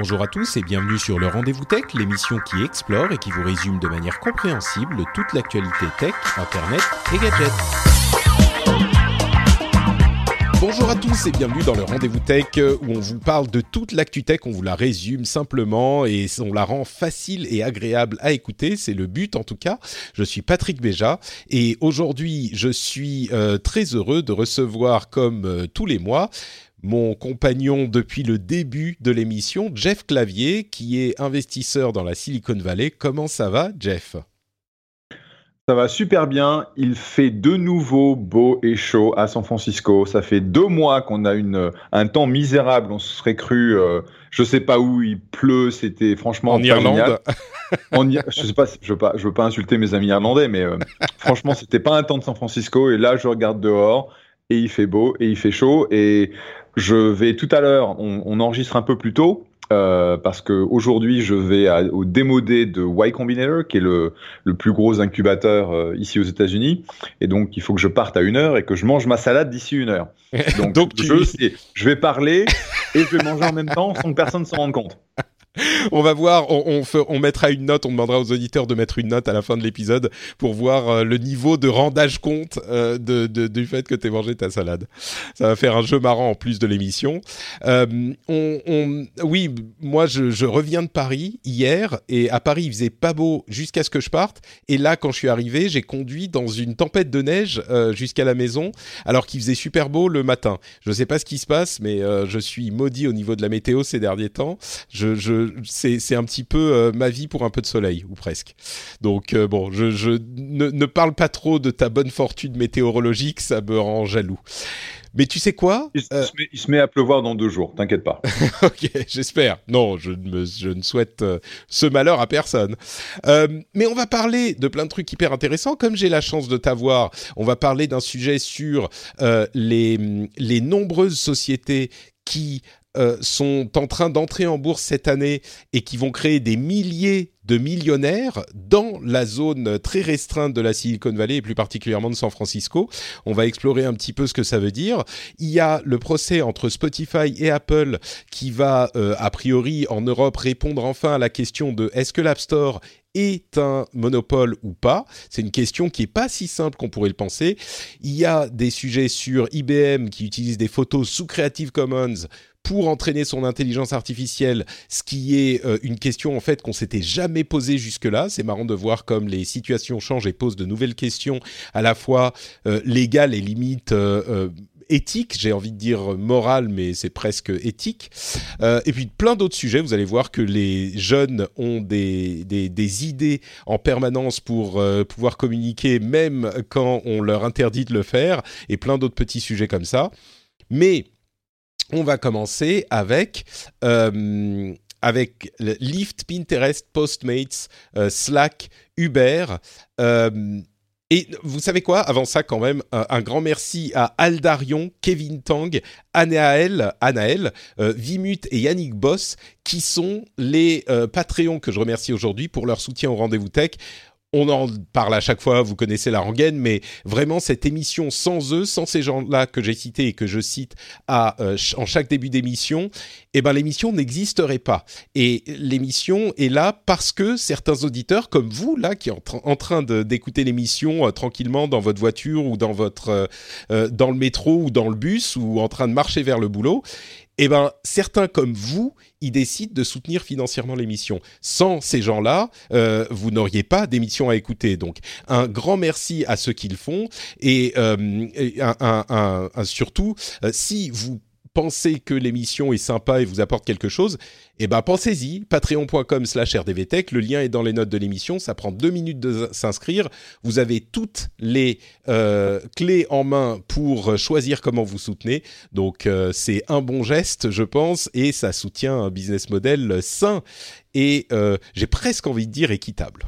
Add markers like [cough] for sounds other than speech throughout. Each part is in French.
Bonjour à tous et bienvenue sur le Rendez-vous Tech, l'émission qui explore et qui vous résume de manière compréhensible toute l'actualité tech, internet et gadgets. Bonjour à tous et bienvenue dans le Rendez-vous Tech où on vous parle de toute l'actu tech, on vous la résume simplement et on la rend facile et agréable à écouter, c'est le but en tout cas. Je suis Patrick Béja et aujourd'hui je suis euh, très heureux de recevoir comme euh, tous les mois mon compagnon depuis le début de l'émission, Jeff Clavier, qui est investisseur dans la Silicon Valley. Comment ça va, Jeff? Ça va super bien. Il fait de nouveau beau et chaud à San Francisco. Ça fait deux mois qu'on a une, un temps misérable. On se serait cru, euh, je sais pas où, il pleut. C'était franchement en Irlande? En, je sais pas, je veux pas, je veux pas insulter mes amis irlandais, mais euh, [laughs] franchement, c'était pas un temps de San Francisco. Et là, je regarde dehors et il fait beau et il fait chaud. Et je vais tout à l'heure, on, on enregistre un peu plus tôt. Euh, parce que aujourd'hui je vais à, au démodé de Y Combinator, qui est le, le plus gros incubateur euh, ici aux États-Unis, et donc il faut que je parte à une heure et que je mange ma salade d'ici une heure. [laughs] Donc, Donc, tu- je, je vais parler et je vais manger en même temps sans que personne s'en rende compte. [laughs] [laughs] On va voir, on, mettra une note, on demandera aux auditeurs de mettre une note à la fin de l'épisode pour voir euh, le niveau de rendage compte euh, de, du fait que tu mangé ta salade. Ça va faire un jeu marrant en plus de l'émission. Euh, oui, moi je, reviens de Paris hier et à Paris il faisait pas beau jusqu'à ce que je parte. Et là, quand je suis arrivé, j'ai conduit dans une tempête de neige jusqu'à la maison alors qu'il faisait super beau le matin. Je sais pas ce qui se passe, mais je suis maudit au niveau de la météo ces derniers temps. C'est, c'est un petit peu euh, ma vie pour un peu de soleil, ou presque. Donc euh, bon, je, je ne, ne parle pas trop de ta bonne fortune météorologique, ça me rend jaloux. Mais tu sais quoi Il, se- Euh, met, il se met à pleuvoir dans deux jours, t'inquiète pas. [laughs] Ok, j'espère. Non, je ne, me- je ne souhaite ce malheur à personne. Mais on va parler de plein de trucs hyper intéressants. Comme j'ai la chance de t'avoir, on va parler d'un sujet sur les, les nombreuses sociétés qui euh, sont en train d'entrer en bourse cette année et qui vont créer des milliers de millionnaires dans la zone très restreinte de la Silicon Valley et plus particulièrement de San Francisco. On va explorer un petit peu ce que ça veut dire. Il y a le procès entre Spotify et Apple qui va, euh, a priori, en Europe, répondre enfin à la question de est-ce que l'App Store est un monopole ou pas C'est une question qui est pas si simple qu'on pourrait le penser. Il y a des sujets sur IBM qui utilise des photos sous Creative Commons pour entraîner son intelligence artificielle, ce qui est euh, une question en fait qu'on s'était jamais posée jusque-là. C'est marrant de voir comme les situations changent et posent de nouvelles questions à la fois euh, légales et limites euh, éthiques, j'ai envie de dire morales, mais c'est presque éthique. Et puis plein d'autres sujets. Vous allez voir que les jeunes ont des, des, idées en permanence pour pouvoir communiquer, même quand on leur interdit de le faire, et plein d'autres petits sujets comme ça. Mais on va commencer avec euh, Lyft, Pinterest, Postmates, euh, Slack, Uber. euh, et vous savez quoi? Avant ça, quand même, un, grand merci à Aldarion, Kevin Tang, Anaël, Vimut et Yannick Boss, qui sont les Patreons que je remercie aujourd'hui pour leur soutien au Rendez-vous Tech. On en parle à chaque fois, vous connaissez la rengaine, mais vraiment cette émission sans eux, sans ces gens-là que j'ai cités et que je cite euh, en chaque début d'émission, eh ben l'émission n'existerait pas. Et l'émission est là parce que certains auditeurs, comme vous là, qui êtes en, tra- en train d'écouter l'émission euh, tranquillement dans votre voiture ou dans euh, dans le métro ou dans le bus ou en train de marcher vers le boulot, eh ben certains comme vous, ils décident de soutenir financièrement l'émission. Sans ces gens-là, euh, vous n'auriez pas d'émission à écouter. Donc un grand merci à ceux qui le font et, euh, un- un- un- surtout, euh, si vous pensez que l'émission est sympa et vous apporte quelque chose, eh ben pensez-y, patreon.com slash rdvtech, le lien est dans les notes de l'émission, ça prend deux minutes de s'inscrire, vous avez toutes les euh, clés en main pour choisir comment vous soutenez, donc euh, c'est un bon geste je pense, et ça soutient un business model sain et euh, j'ai presque envie de dire équitable.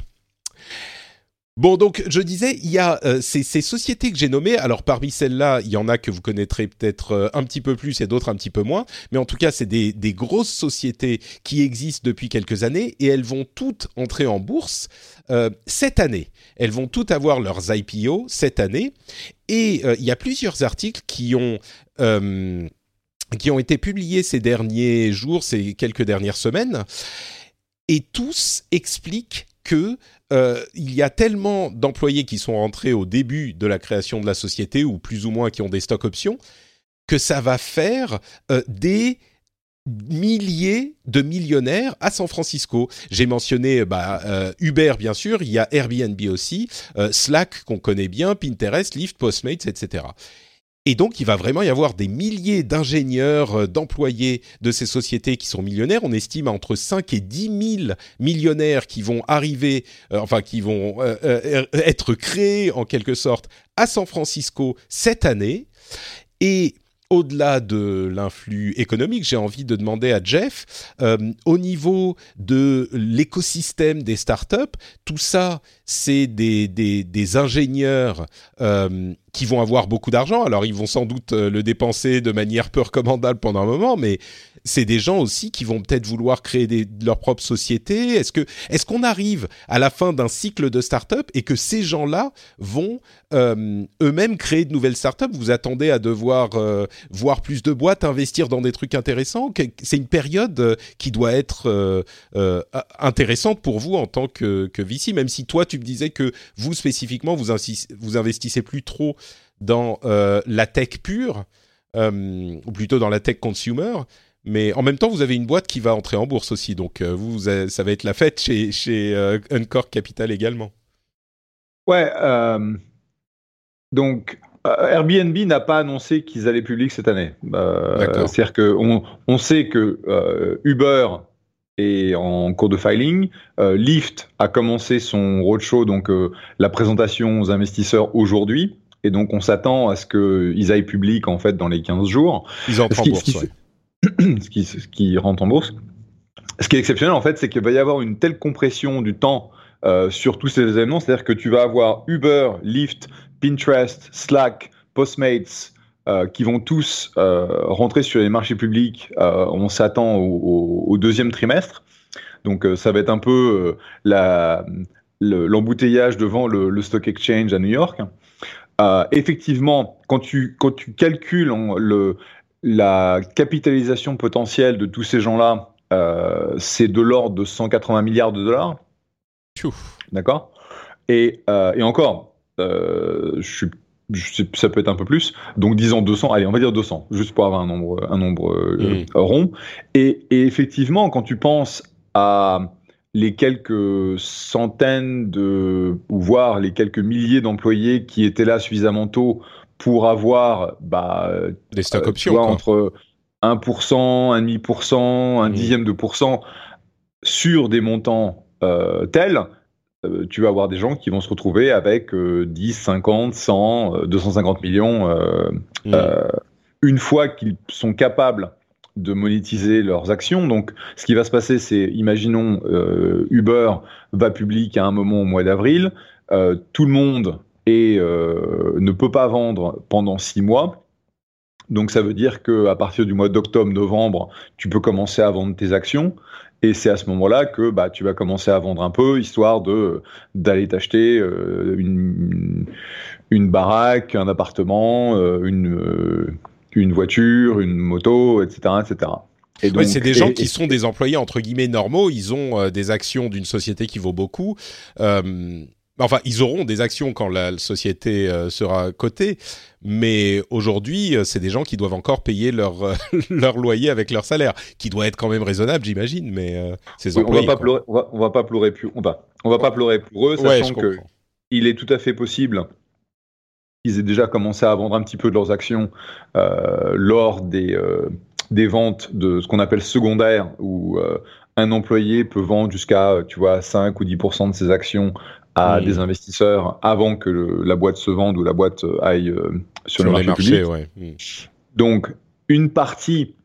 Bon, donc je disais, il y a euh, ces, sociétés que j'ai nommées. Alors parmi celles-là, il y en a que vous connaîtrez peut-être euh, un petit peu plus et d'autres un petit peu moins. Mais en tout cas, c'est des, grosses sociétés qui existent depuis quelques années et elles vont toutes entrer en bourse euh, cette année. Elles vont toutes avoir leurs IPO cette année. Et il y a plusieurs articles qui ont qui ont été publiés ces derniers jours, ces quelques dernières semaines, et tous expliquent que euh, il y a tellement d'employés qui sont rentrés au début de la création de la société, ou plus ou moins qui ont des stock options, que ça va faire euh, des milliers de millionnaires à San Francisco. J'ai mentionné bah, euh, Uber bien sûr, il y a Airbnb aussi, Slack qu'on connaît bien, Pinterest, Lyft, Postmates, etc. Et donc, il va vraiment y avoir des milliers d'ingénieurs, euh, d'employés de ces sociétés qui sont millionnaires. On estime entre 5 et 10 000 millionnaires qui vont arriver, euh, enfin, qui vont euh, être créés en quelque sorte à San Francisco cette année. Et au-delà de l'influx économique, j'ai envie de demander à Jeff, au niveau de l'écosystème des startups, tout ça, c'est des, des, ingénieurs qui vont avoir beaucoup d'argent. Alors ils vont sans doute euh, le dépenser de manière peu recommandable pendant un moment, mais c'est des gens aussi qui vont peut-être vouloir créer leur propre société. Est-ce que est-ce qu'on arrive à la fin d'un cycle de start-up et que ces gens-là vont euh, eux-mêmes créer de nouvelles start-up? Vous attendez à devoir euh, voir plus de boîtes, investir dans des trucs intéressants? C'est une période qui doit être intéressante pour vous en tant que, que VC, même si toi tu me disais que vous spécifiquement vous, vous investissez plus trop dans euh, la tech pure, euh, ou plutôt dans la tech consumer. Mais en même temps, vous avez une boîte qui va entrer en bourse aussi. Donc, euh, vous, ça va être la fête chez, chez Encore Capital également. Ouais. donc, Airbnb n'a pas annoncé qu'ils allaient public cette année. C'est-à-dire qu'on on sait que Uber est en cours de filing. Lyft a commencé son roadshow, donc la présentation aux investisseurs aujourd'hui et donc on s'attend à ce qu'ils aillent public en fait dans les 15 jours. Ils entrent en bourse, ce, qui, rentre en bourse. Ce qui est exceptionnel en fait, c'est qu'il va y avoir une telle compression du temps euh, sur tous ces événements, c'est-à-dire que tu vas avoir Uber, Lyft, Pinterest, Slack, Postmates, euh, qui vont tous euh, rentrer sur les marchés publics. On s'attend au, deuxième trimestre. Donc ça va être un peu l'embouteillage devant le, stock exchange à New York. Effectivement, quand tu calcules le, la capitalisation potentielle de tous ces gens-là, euh, c'est de l'ordre de 180 milliards de dollars. D'accord? Et, euh, et, encore, je suis ça peut être un peu plus. Donc disons 200, allez, on va dire 200, juste pour avoir un nombre, un nombre mmh. rond. Et, et, effectivement, quand tu penses à les quelques centaines de, voire les quelques milliers d'employés qui étaient là suffisamment tôt pour avoir bah, des stock euh, options entre 1%, 1,5%, un mmh. dixième de pourcent sur des montants euh, tels, euh, tu vas avoir des gens qui vont se retrouver avec 10, 50, 100, 250 millions mmh. une fois qu'ils sont capables de monétiser leurs actions. Donc, ce qui va se passer, c'est, imaginons, euh, Uber va public à un moment au mois d'avril, euh, tout le monde et euh, ne peut pas vendre pendant six mois. Donc, ça veut dire que à partir du mois d'octobre-novembre, tu peux commencer à vendre tes actions. Et c'est à ce moment-là que bah, tu vas commencer à vendre un peu, histoire de d'aller t'acheter une, une baraque, un appartement, une une voiture, une moto, etc., etc. Et c'est des gens qui sont des employés entre guillemets normaux. Ils ont euh, des actions d'une société qui vaut beaucoup. Euh, enfin, ils auront des actions quand la société euh, sera cotée. Mais aujourd'hui, c'est des gens qui doivent encore payer leur [laughs] leur loyer avec leur salaire, qui doit être quand même raisonnable, j'imagine. Mais ces employés, on va pas pleurer. On va, pas pleurer plus. On va on va pas pleurer pour eux, sachant que il est tout à fait possible ils aient déjà commencé à vendre un petit peu de leurs actions lors des, des ventes de ce qu'on appelle secondaire, où un employé peut vendre jusqu'à tu vois 5 ou 10% de ses actions à des investisseurs avant que la boîte se vende ou la boîte aille sur, le marché public. Hmm. Donc une partie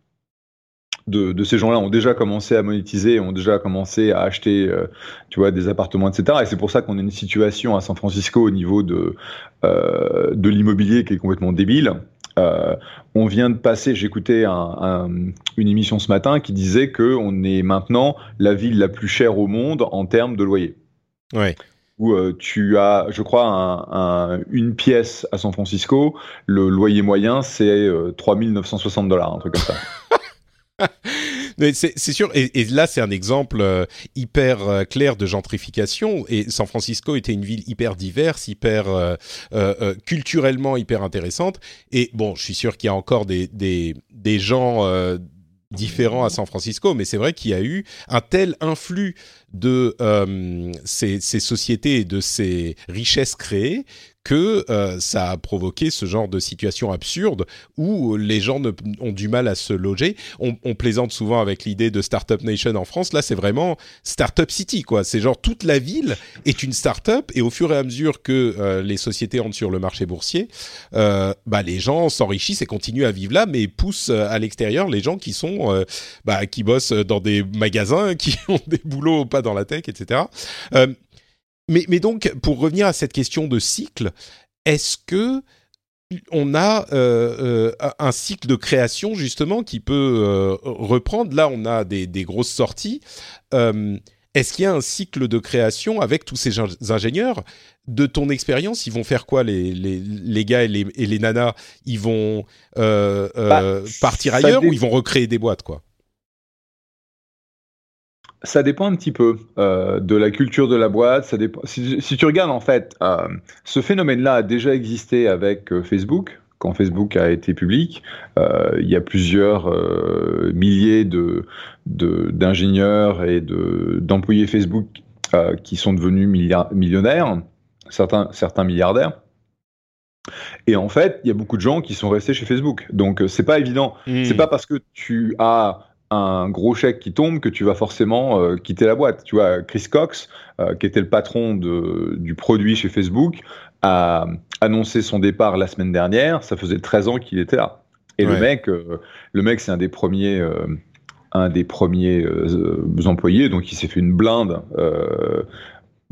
de, ces gens-là ont déjà commencé à monétiser, ont déjà commencé à acheter, euh, tu vois, des appartements, etc. Et c'est pour ça qu'on a une situation à San Francisco au niveau de euh, de l'immobilier qui est complètement débile. Euh, on vient de passer, j'écoutais un, une émission ce matin qui disait que on est maintenant la ville la plus chère au monde en termes de loyer. Ouais. Où tu as, je crois, un, une pièce à San Francisco, le loyer moyen c'est 3960 dollars, un truc comme ça. [laughs] c'est sûr, et, là c'est un exemple euh, hyper euh, clair de gentrification. Et San Francisco était une ville hyper diverse, hyper euh, culturellement hyper intéressante. Et bon, je suis sûr qu'il y a encore des des, des gens différents à San Francisco, mais c'est vrai qu'il y a eu un tel influx de ces, ces, sociétés et de ces richesses créées que euh, ça a provoqué ce genre de situation absurde où les gens ont du mal à se loger. On, plaisante souvent avec l'idée de Startup Nation en France. Là, c'est vraiment Startup City, quoi. C'est genre toute la ville est une startup et au fur et à mesure que euh, les sociétés entrent sur le marché boursier, euh, bah, les gens s'enrichissent et continuent à vivre là, mais poussent à l'extérieur les gens qui sont, bah, qui bossent dans des magasins, [laughs] qui ont des boulots pas dans la tech, etc. Mais, donc, pour revenir à cette question de cycle, est-ce que on a euh, euh, un cycle de création justement qui peut euh, reprendre? Là, on a des, grosses sorties. est-ce qu'il y a un cycle de création avec tous ces ingénieurs? De ton expérience, ils vont faire quoi les, les, gars et les, et les, nanas? Ils vont bah, partir ailleurs ou ils vont recréer des boîtes quoi? Ça dépend un petit peu euh, de la culture de la boîte. Ça dépend. Si, tu regardes en fait, euh, ce phénomène-là a déjà existé avec euh, Facebook. Quand Facebook a été public, il y a plusieurs milliers de d'ingénieurs et de d'employés Facebook qui sont devenus millionnaires, certains certains milliardaires. Et en fait, il y a beaucoup de gens qui sont restés chez Facebook. Donc, c'est pas évident. Hmm. C'est pas parce que tu as un gros chèque qui tombe que tu vas forcément euh, quitter la boîte. Tu vois, Chris Cox, euh, qui était le patron de, du produit chez Facebook, a annoncé son départ la semaine dernière. Ça faisait 13 ans qu'il était là. Et le mec, euh, le mec, c'est un des premiers, un des premiers employés, donc il s'est fait une blinde,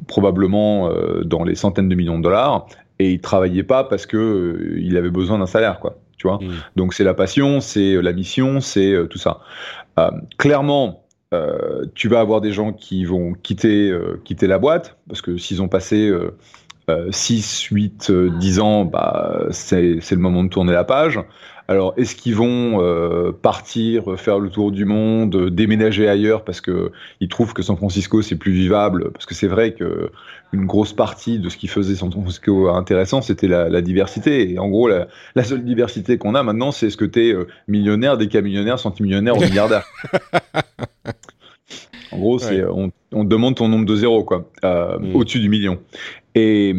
probablement dans les centaines de millions de dollars, et il travaillait pas parce que il avait besoin d'un salaire, quoi. Tu vois. Mm. Donc c'est la passion, c'est la mission, c'est tout ça. Euh, clairement, euh, tu vas avoir des gens qui vont quitter, euh, quitter la boîte, parce que s'ils ont passé 6, 8, 10 ans, bah, c'est le moment de tourner la page. Alors, est-ce qu'ils vont euh, partir, faire le tour du monde, déménager ailleurs parce que ils trouvent que San Francisco c'est plus vivable? Parce que c'est vrai que une grosse partie de ce qui faisait San Francisco intéressant, c'était la, diversité. Et en gros, la, seule diversité qu'on a maintenant, c'est ce que tu es euh, millionnaire, décamillionnaire, centimillionnaire ou milliardaire. [laughs] en gros, c'est on, on, demande ton nombre de zéros quoi, euh, mm. au-dessus du million. Et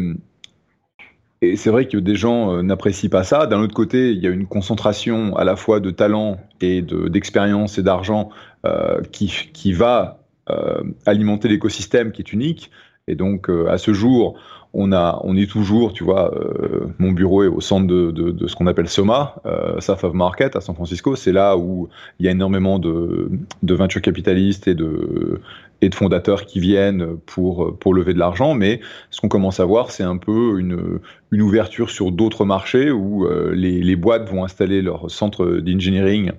et c'est vrai que des gens euh, n'apprécient pas ça. D'un autre côté, il y a une concentration à la fois de talent et d'expérience et d'argent euh, qui, qui va alimenter l'écosystème qui est unique. Et donc, à ce jour, on, a, est toujours, tu vois, euh, mon bureau est au centre de, ce qu'on appelle SOMA, euh, SAF of Market à San Francisco. C'est là où il y a énormément de, de capitalistes et de, et de fondateurs qui viennent pour, pour lever de l'argent. Mais ce qu'on commence à voir, c'est un peu une, une ouverture sur d'autres marchés où euh, les, les boîtes vont installer leur centre d'engineering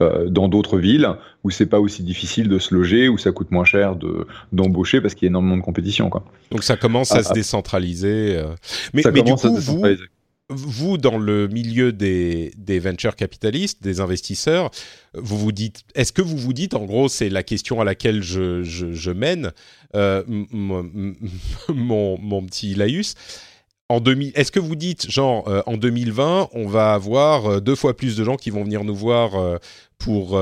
euh, dans d'autres villes où c'est pas aussi difficile de se loger, où ça coûte moins cher de d'embaucher parce qu'il y a énormément de compétition. Quoi. Donc ça commence à ah, se ah. décentraliser. Euh. Mais, mais du coup, vous, vous, dans le milieu des, des venture capitalistes, des investisseurs, vous vous dites, est-ce que vous vous dites, en gros, c'est la question à laquelle je, je, mène euh, [laughs] mon, mon petit laïus, en 2000, est-ce que vous dites genre euh, en 2020 on va avoir euh, deux fois plus de gens qui vont venir nous voir euh, pour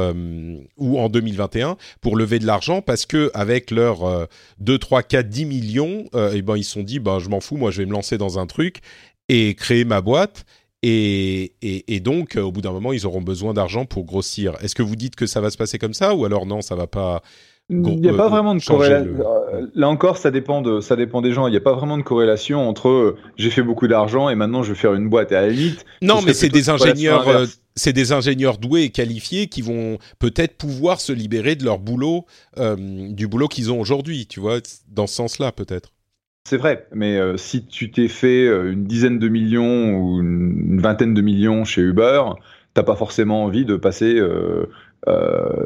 ou en 2021 pour lever de l'argent parce que avec leurs 2 3 4 10 millions et ben ils se sont dit ben je m'en fous moi je vais me lancer dans un truc et créer ma boîte. Et, et, donc, au bout d'un moment, ils auront besoin d'argent pour grossir. Est-ce que vous dites que ça va se passer comme ça ou alors non, ça va pas il n'y a pas vraiment de corrélation. Là encore, ça dépend, de, ça dépend des gens. Il n'y a pas vraiment de corrélation entre j'ai fait beaucoup d'argent et maintenant je vais faire une boîte. À la limite. Non, mais c'est des ingénieurs c'est des ingénieurs doués et qualifiés qui vont peut-être pouvoir se libérer de leur boulot, euh, du boulot qu'ils ont aujourd'hui, tu vois, dans ce sens-là peut-être. C'est vrai, mais euh, si tu t'es fait euh, une dizaine de millions ou une, vingtaine de millions chez Uber, t'as pas forcément envie de passer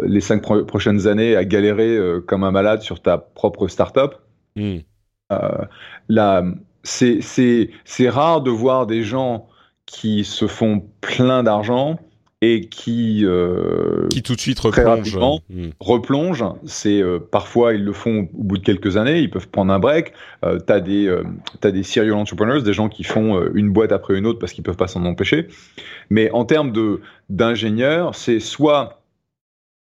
les cinq prochaines années à galérer comme un malade sur ta propre start-up. Hmm. là, c'est rare de voir des gens qui se font plein d'argent et qui euh, qui tout de suite replongent. Hmm. replongent. C'est euh, parfois ils le font au bout de quelques années, ils peuvent prendre un break. Euh, t'as des euh, as des serial entrepreneurs, des gens qui font euh, une boîte après une autre parce qu'ils peuvent pas s'en empêcher. Mais en termes de d'ingénieurs, c'est soit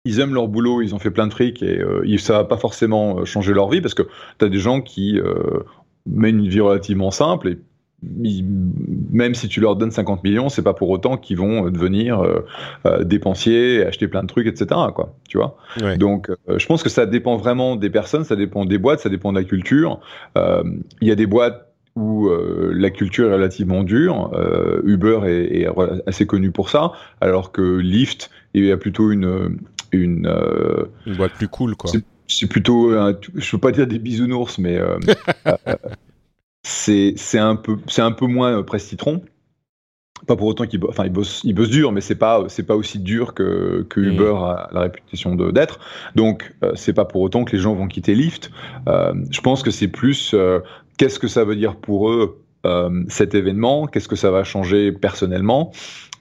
ils aiment leur boulot, ils ont fait plein de fric et euh, ça va pas forcément changer leur vie parce que tu as des gens qui mènent une vie relativement simple et même si tu leur donnes 50 millions, c'est pas pour autant qu'ils vont devenir euh, euh, dépensiers, acheter plein de trucs, etc. Quoi, tu vois. Donc, euh, je pense que ça dépend vraiment des personnes, ça dépend des boîtes, ça dépend de la culture. Il y a des boîtes où la culture est relativement dure. Uber est, assez connu pour ça, alors que Lyft a plutôt une une, une boîte plus cool, quoi. C'est plutôt, je veux pas dire des bisounours, mais [laughs] c'est un peu c'est un peu moins euh, presse citron pas pour autant qu'il enfin il bosse il bosse dur mais c'est pas c'est pas aussi dur que, que mm. Uber a la réputation d'être. Donc euh, c'est pas pour autant que les gens vont quitter Lyft. Euh, je pense que c'est plus qu'est-ce que ça veut dire pour eux cet événement? Qu'est-ce que ça va changer personnellement?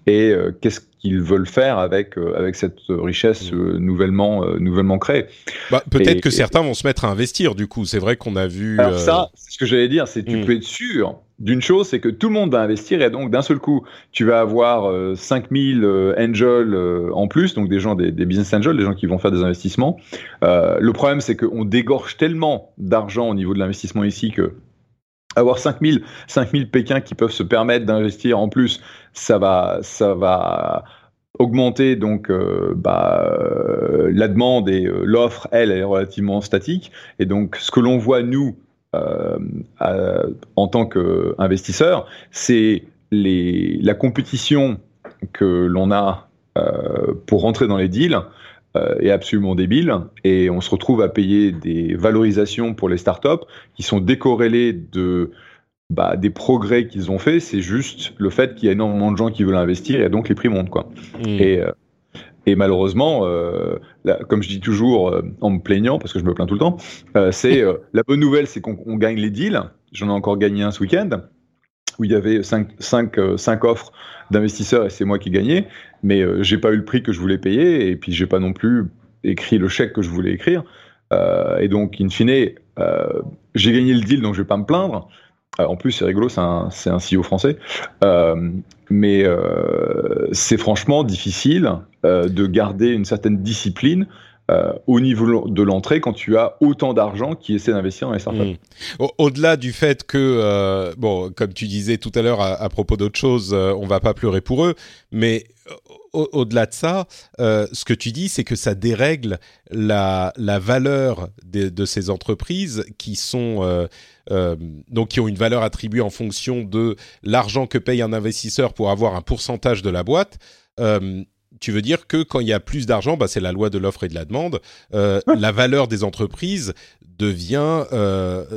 Et qu'est-ce qu'ils veulent faire avec avec cette richesse mm. nouvellement nouvellement créée. Bah, peut-être que certains vont se mettre à investir du coup. C'est vrai qu'on a vu. Alors ça, ce que j'allais dire, c'est tu mm. peux être sûr d'une chose, c'est que tout le monde va investir et donc d'un seul coup, tu vas avoir 5000 euh, angels euh, en plus, donc des gens, des, business angels, des gens qui vont faire des investissements. Euh, le problème, c'est qu'on dégorge tellement d'argent au niveau de l'investissement ici que avoir 5000 5000 Pékins qui peuvent se permettre d'investir en plus, ça va ça va augmenter donc bah, la demande et l'offre elle, est relativement statique. Et donc ce que l'on voit nous euh, en tant qu'investisseur, c'est la compétition que l'on a euh, pour rentrer dans les deals euh, est absolument débile. Et on se retrouve à payer des valorisations pour les startups qui sont décorrélées de bah, des progrès qu'ils ont fait, c'est juste le fait qu'il y a énormément de gens qui veulent investir et donc les prix montent quoi. Mmh. Et et malheureusement, euh, comme je dis toujours euh, en me plaignant, parce que je me plains tout le temps, euh, c'est euh, [laughs] la bonne nouvelle, c'est qu'on gagne les deals. J'en ai encore gagné un ce week-end où il y avait 5 cinq, cinq, offres d'investisseurs et c'est moi qui gagnais, mais j'ai pas eu le prix que je voulais payer et puis j'ai pas non plus écrit le chèque que je voulais écrire. et donc, in fine, j'ai gagné le deal, donc je vais pas me plaindre. Euh, en plus, c'est rigolo, c'est un, un CEO français. Euh, mais euh, c'est franchement difficile euh, de garder une certaine discipline euh, au niveau de l'entrée quand tu as autant d'argent qui essaie d'investir dans les startups. Mmh. Au-delà du fait que, euh, bon, comme tu disais tout à l'heure à, propos d'autres choses, on va pas pleurer pour eux, mais au-delà de ça, euh, ce que tu dis, c'est que ça dérègle la, la valeur de, de, ces entreprises qui sont euh, euh, donc qui ont une valeur attribuée en fonction de l'argent que paye un investisseur pour avoir un pourcentage de la boîte. Euh, tu veux dire que quand il y a plus d'argent, bah, c'est la loi de l'offre et de la demande, euh, la valeur des entreprises devient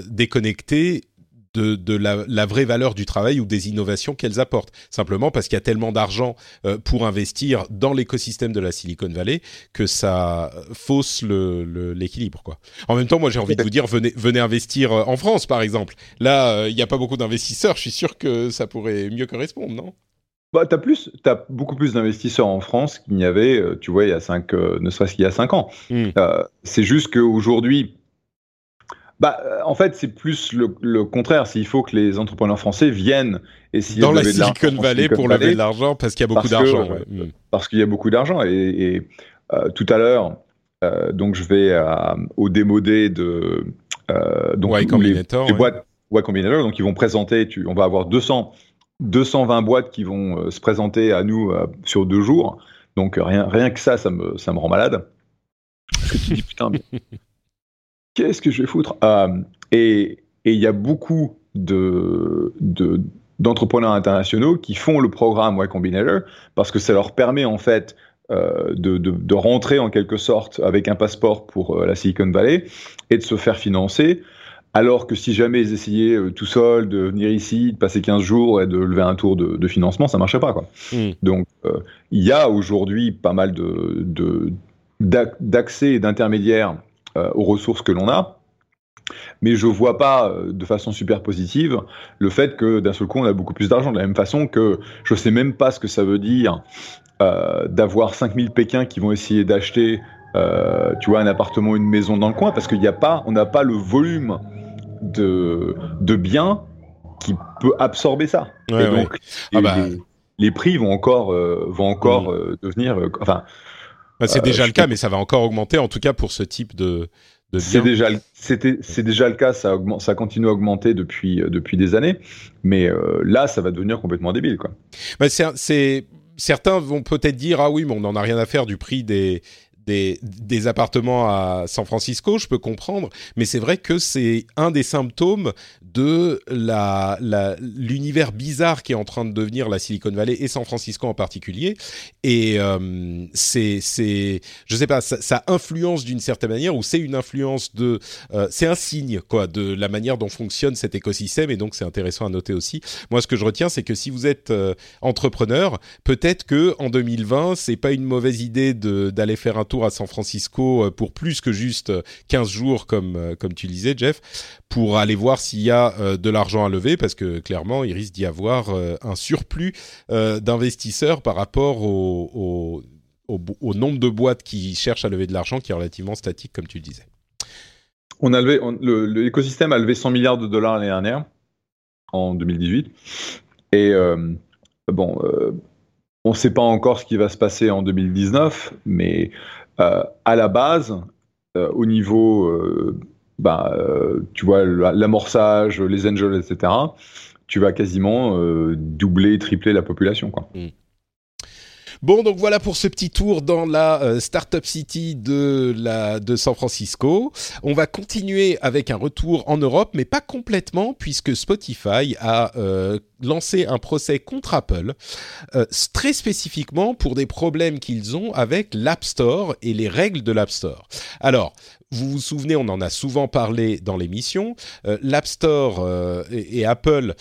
déconnectée de, la, vraie valeur du travail ou des innovations qu'elles apportent. Simplement parce qu'il y a tellement d'argent euh, pour investir dans l'écosystème de la Silicon Valley que ça fausse l'équilibre. En même temps, moi j'ai envie de vous dire, venez, venez investir euh, en France par exemple. Là, euh, il n'y a pas beaucoup d'investisseurs, je suis sûr que ça pourrait mieux correspondre, non? Bah, tu as, plus, as beaucoup plus d'investisseurs en France qu'il n'y avait, tu vois, il y a cinq, ne serait-ce qu'il y a 5 ans. Hmm. c'est juste qu'aujourd'hui, bah, euh, en fait, c'est plus le, contraire. S'il faut que les entrepreneurs français viennent essayer dans la Silicon Valley pour lever de l'argent parce qu'il y a beaucoup d'argent. Euh, parce qu'il y a beaucoup d'argent. Et, euh, tout à l'heure, donc je vais au démodé de donc y Combinator, les, boîtes Y Combinator. Donc ils vont présenter. Tu, on va avoir 200 220 boîtes qui vont se présenter à nous sur deux jours. Donc rien, rien que ça, ça me, ça me rend malade. Parce que tu dis putain, [laughs] qu'est-ce que je vais foutre? Et il y a beaucoup de, de d'entrepreneurs internationaux qui font le programme Y Combinator parce que ça leur permet en fait euh, de, de, de, rentrer en quelque sorte avec un passeport pour euh, la Silicon Valley et de se faire financer. Alors que si jamais ils essayaient euh, tout seuls de venir ici, de passer 15 jours et de lever un tour de, de financement, ça marchait pas. Quoi. Hmm. Donc il y a aujourd'hui pas mal de, d'accès et d'intermédiaires aux ressources que l'on a. Mais je vois pas euh, de façon super positive le fait que d'un seul coup on a beaucoup plus d'argent. De la même façon que je sais même pas ce que ça veut dire euh, d'avoir 5000 Pékins qui vont essayer d'acheter, euh, tu vois, un appartement, une maison dans le coin, parce qu'il n'y a pas, on n'a pas le volume de, de biens qui peut absorber ça. et donc, ah bah. les, prix vont encore, vont encore mm. devenir, enfin. Bah, c'est déjà le cas, mais ça va encore augmenter, en tout cas pour ce type de, c'est déjà, c'est déjà le cas, ça, augmente, ça continue à augmenter depuis, euh, depuis des années, mais euh, là, ça va devenir complètement débile, quoi. Bah c'est, certains vont peut-être dire ah oui, mais on n'en a rien à faire du prix des des, appartements à San Francisco, je peux comprendre, mais c'est vrai que c'est un des symptômes de l'univers bizarre qui est en train de devenir la Silicon Valley et San Francisco en particulier. Et euh, c'est, c'est, je sais pas, ça, influence d'une certaine manière ou c'est une influence de, euh, c'est un signe quoi de la manière dont fonctionne cet écosystème et donc c'est intéressant à noter aussi. Moi, ce que je retiens, c'est que si vous êtes euh, entrepreneur, peut-être que en 2020, c'est pas une mauvaise idée d'aller faire un tour à San Francisco euh, pour plus que juste 15 euh, jours, comme, euh, comme tu disais, Jeff, pour aller voir s'il y a de l'argent à lever, parce que clairement, il risque d'y avoir un surplus d'investisseurs par rapport au, au, nombre de boîtes qui cherchent à lever de l'argent, qui est relativement statique, comme tu disais. On a levé, l'écosystème a levé 100 milliards de dollars l'année dernière, en 2018. Et bon, on ne sait pas encore ce qui va se passer en 2019, mais à la base, euh, au niveau, euh, bah, tu vois, l'amorçage, les angels, etc., tu vas quasiment doubler, tripler la population. Quoi. Mm. Bon, donc voilà pour ce petit tour dans la euh, Startup City de, San Francisco. On va continuer avec un retour en Europe, mais pas complètement, puisque Spotify a euh, lancé un procès contre Apple, euh, très spécifiquement pour des problèmes qu'ils ont avec l'App Store et les règles de l'App Store. Alors, vous vous souvenez, on en a souvent parlé dans l'émission, l'App Store et Apple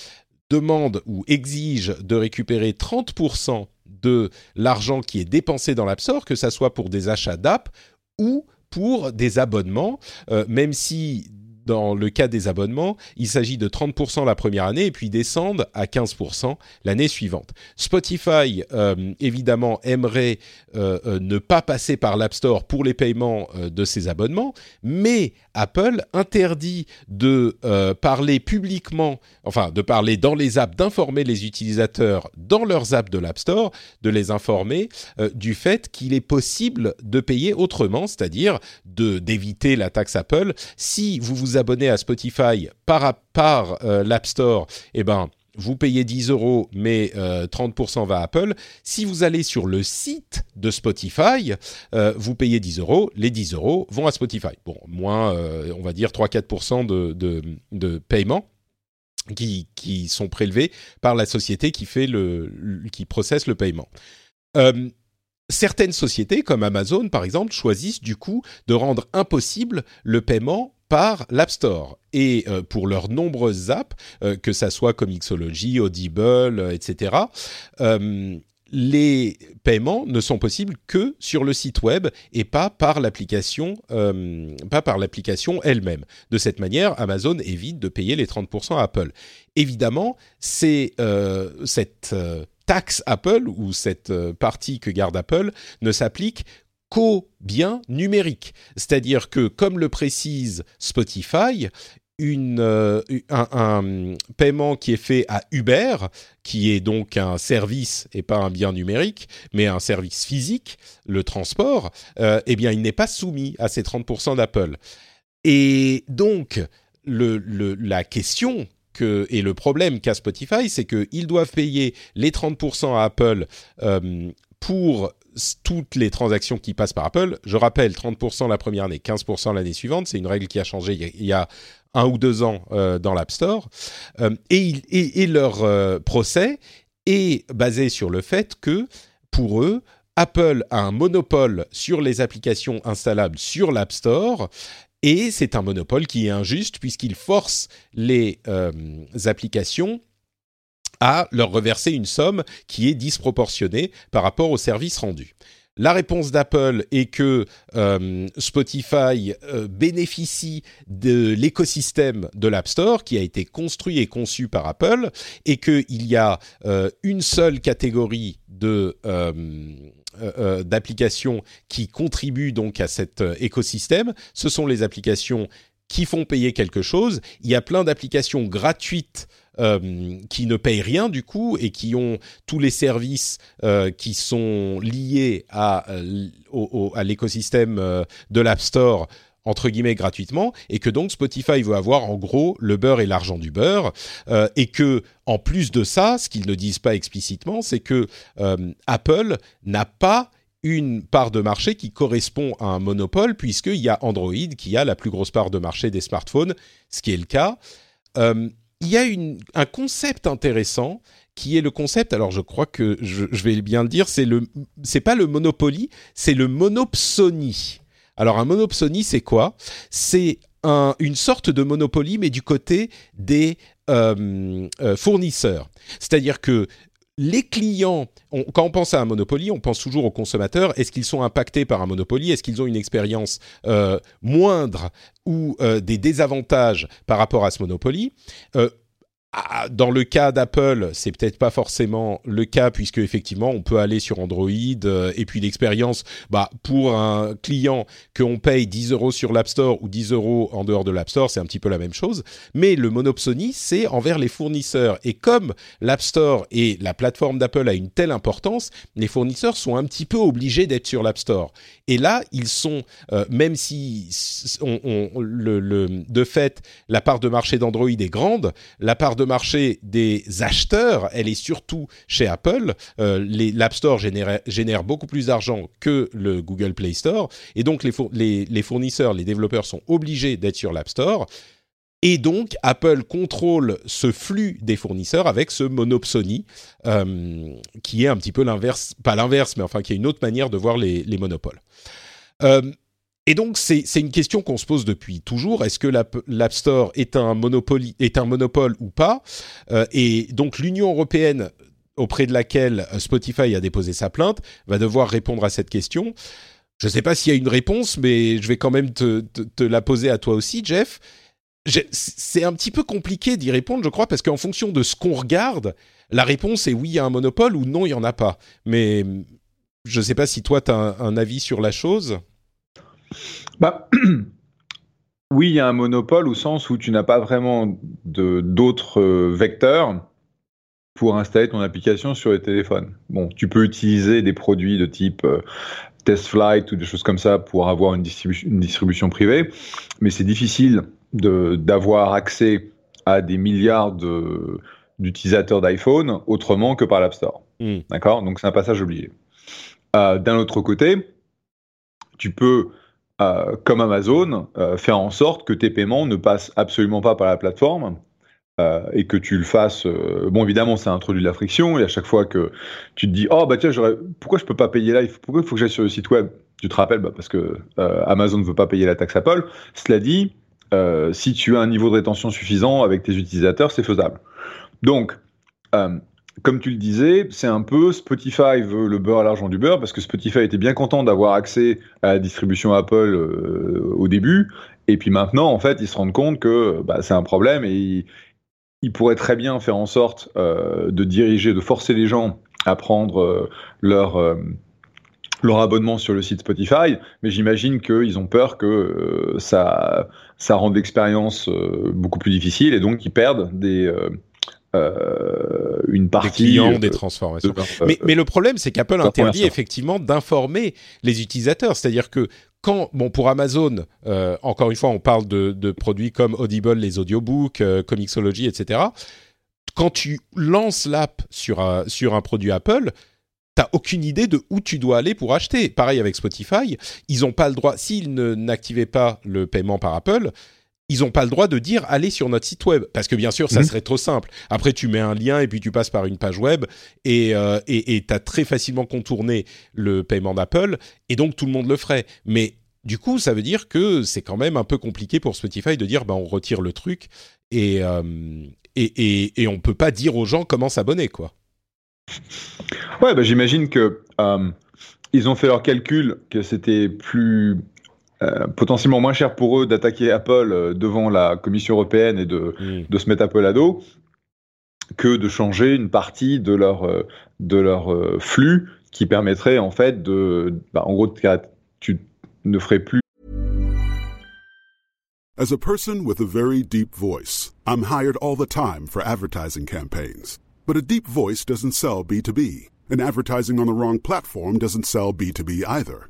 demandent ou exigent de récupérer 30% de l'argent qui est dépensé dans l'App que ça soit pour des achats d'app ou pour des abonnements, euh, même si dans le cas des abonnements, il s'agit de 30% la première année et puis descendent à 15% l'année suivante. Spotify, euh, évidemment, aimerait euh, euh, ne pas passer par l'App Store pour les paiements de ses abonnements, mais Apple interdit de parler publiquement, enfin de parler dans les apps, d'informer les utilisateurs dans leurs apps de l'App Store, de les informer du fait qu'il est possible de payer autrement, c'est-à-dire d'éviter la taxe Apple. Si vous vous abonnez à Spotify par, par euh, l'App Store, eh ben, vous payez 10 euros, mais 30% euh, va à Apple. Si vous allez sur le site de Spotify, euh, vous payez 10 euros, les 10 euros vont à Spotify. Bon, moins, on va dire 3-4% de, de, de paiement. Qui, qui, sont prélevés par la société qui fait le, qui processe le paiement. Certaines sociétés, comme Amazon par exemple, choisissent du coup de rendre impossible le paiement par l'App Store. Et euh, pour leurs nombreuses apps, euh, que ça soit comme Xology, Audible, euh, etc., les paiements ne sont possibles que sur le site web et pas par l'application, pas par l'application elle-même. De cette manière, Amazon évite de payer les 30% à Apple. Évidemment, c'est cette taxe Apple ou cette partie que garde Apple ne s'applique qu'aux biens numériques. C'est-à-dire que, comme le précise Spotify, euh, un, paiement qui est fait à Uber, qui est donc un service et pas un bien numérique, mais un service physique, le transport, euh, eh bien, il n'est pas soumis à ces 30% d'Apple. Et donc, la question et le problème qu'a Spotify, c'est qu'ils doivent payer les 30% à Apple pour toutes les transactions qui passent par Apple. Je rappelle, 30% la première année, 15% l'année suivante. C'est une règle qui a changé il y a, un ou deux ans euh, dans l'App Store. Euh, et, leur euh, procès est basé sur le fait que, pour eux, Apple a un monopole sur les applications installables sur l'App Store. Et c'est un monopole qui est injuste puisqu'il force les applications à leur reverser une somme qui est disproportionnée par rapport au service rendu. La réponse d'Apple est que euh, Spotify euh, bénéficie de l'écosystème de l'App Store qui a été construit et conçu par Apple et qu'il y a euh, une seule catégorie d'applications qui contribuent donc à cet écosystème. Ce sont les applications qui font payer quelque chose. Il y a plein d'applications gratuites euh, qui ne payent rien du coup et qui ont tous les services euh, qui sont liés à, euh, l'écosystème de l'App Store entre guillemets gratuitement et que donc Spotify veut avoir en gros le beurre et l'argent du beurre et que en plus de ça, ce qu'ils ne disent pas explicitement, c'est que Apple n'a pas une part de marché qui correspond à un monopole puisqu'il y a Android qui a la plus grosse part de marché des smartphones, ce qui est le cas il y a un concept intéressant qui est le concept, alors je crois que je, vais bien le dire, c'est le, c'est pas le Monopoly, c'est le monopsonie. Alors un monopsonie, c'est quoi? C'est une sorte de Monopoly, mais du côté des euh, euh, fournisseurs. C'est-à-dire que les clients, quand on pense à un Monopoly, on pense toujours aux consommateurs. Est-ce qu'ils sont impactés par un Monopoly? Est-ce qu'ils ont une expérience euh, moindre ou euh, des désavantages par rapport à ce Monopoly euh, dans le cas d'Apple, c'est peut-être pas forcément le cas puisque effectivement on peut aller sur Android euh, et puis l'expérience, bah pour un client qu'on paye 10 euros sur l'App Store ou 10 euros en dehors de l'App Store, c'est un petit peu la même chose. Mais le monopsonie, c'est envers les fournisseurs et comme l'App Store et la plateforme d'Apple a une telle importance, les fournisseurs sont un petit peu obligés d'être sur l'App Store. Et là, ils sont, euh, même si de fait la part de marché d'Android est grande, la part de marché des acheteurs, elle est surtout chez Apple. Euh, L'App Store génère, beaucoup plus d'argent que le Google Play Store. Et donc, les, les, fournisseurs, les développeurs sont obligés d'être sur l'App Store. Et donc, Apple contrôle ce flux des fournisseurs avec ce monopsonie, euh, qui est un petit peu l'inverse, pas l'inverse, mais enfin qui est une autre manière de voir les, monopoles. Euh, et donc, c'est une question qu'on se pose depuis toujours. Est-ce que l'App Store est un, est un monopole ou pas? Euh, Et donc, l'Union européenne, auprès de laquelle Spotify a déposé sa plainte, va devoir répondre à cette question. Je ne sais pas s'il y a une réponse, mais je vais quand même te, la poser à toi aussi, Jeff. C'est un petit peu compliqué d'y répondre, je crois, parce qu'en fonction de ce qu'on regarde, la réponse est oui, il y a un monopole ou non, il n'y en a pas. Mais je ne sais pas si toi, tu as un avis sur la chose. Bah, [clears throat] oui, il y a un monopole au sens où tu n'as pas vraiment d'autres euh, vecteurs pour installer ton application sur les téléphones. Bon, tu peux utiliser des produits de type euh, TestFlight ou des choses comme ça pour avoir une, distribution, privée, mais c'est difficile d'avoir accès à des milliards d'utilisateurs d'iPhone autrement que par l'App Store. Hmm. D'accord? Donc c'est un passage obligé. Euh, d'un autre côté, tu peux euh, comme Amazon, euh, faire en sorte que tes paiements ne passent absolument pas par la plateforme euh, et que tu le fasses. bon, évidemment, ça introduit de la friction et à chaque fois que tu te dis, oh bah tiens, pourquoi je peux pas payer là Pourquoi il faut que j'aille sur le site web? Tu te rappelles, bah, parce que Amazon ne veut pas payer la taxe Apple. Cela dit, si tu as un niveau de rétention suffisant avec tes utilisateurs, c'est faisable. Donc, comme tu le disais, c'est un peu Spotify veut le beurre à l'argent du beurre parce que Spotify était bien content d'avoir accès à la distribution Apple euh, au début. Et puis maintenant, en fait, ils se rendent compte que bah, c'est un problème et ils, pourraient très bien faire en sorte euh, de diriger, de forcer les gens à prendre euh, leur, leur abonnement sur le site Spotify. Mais j'imagine qu'ils ont peur que ça, ça rende l'expérience beaucoup plus difficile et donc ils perdent des une partie des clients, euh, des transformations. de mais, euh, mais le problème, c'est qu'Apple interdit effectivement d'informer les utilisateurs. C'est-à-dire que quand, bon, pour Amazon, euh, encore une fois, on parle de, de produits comme Audible, les audiobooks, euh, Comixology, etc. Quand tu lances l'app sur un, sur un produit Apple, t'as aucune idée de où tu dois aller pour acheter. Pareil avec Spotify, ils n'ont pas le droit, s'ils n'activaient pas le paiement par Apple, ils n'ont pas le droit de dire allez sur notre site web parce que bien sûr ça Mhm. serait trop simple. Après tu mets un lien et puis tu passes par une page web et euh, et et t'as très facilement contourné le paiement d'Apple et donc tout le monde le ferait. Mais du coup ça veut dire que c'est quand même un peu compliqué pour Spotify de dire bah on retire le truc et euh, et, et et on peut pas dire aux gens comment s'abonner quoi. Ouais, bah, j'imagine que euh, ils ont fait leur calcul que c'était plus euh, potentiellement moins cher pour eux d'attaquer Apple euh, devant la Commission européenne et de, de se mettre Apple à dos que de changer une partie de leur euh, de leur flux qui permettrait en fait de bah, en gros tu ne ferais plus As a person with a very deep voice, I'm hired all the time for advertising campaigns. But a deep voice doesn't sell B2B, and advertising on the wrong platform doesn't sell B2B either.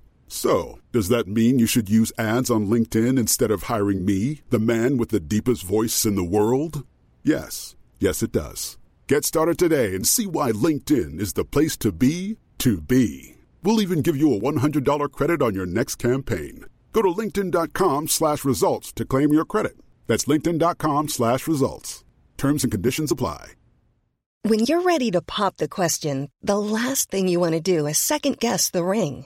So, does that mean you should use ads on LinkedIn instead of hiring me, the man with the deepest voice in the world? Yes. Yes, it does. Get started today and see why LinkedIn is the place to be to be. We'll even give you a $100 credit on your next campaign. Go to linkedin.com slash results to claim your credit. That's linkedin.com slash results. Terms and conditions apply. When you're ready to pop the question, the last thing you want to do is second guess the ring.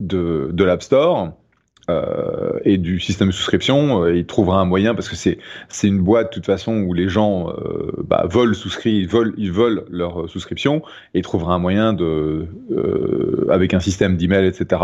de, de l'App Store euh, et du système de souscription, euh, il trouvera un moyen parce que c'est c'est une boîte de toute façon où les gens euh, bah, veulent souscrire, ils veulent ils veulent leur souscription et il trouvera un moyen de euh, avec un système d'email etc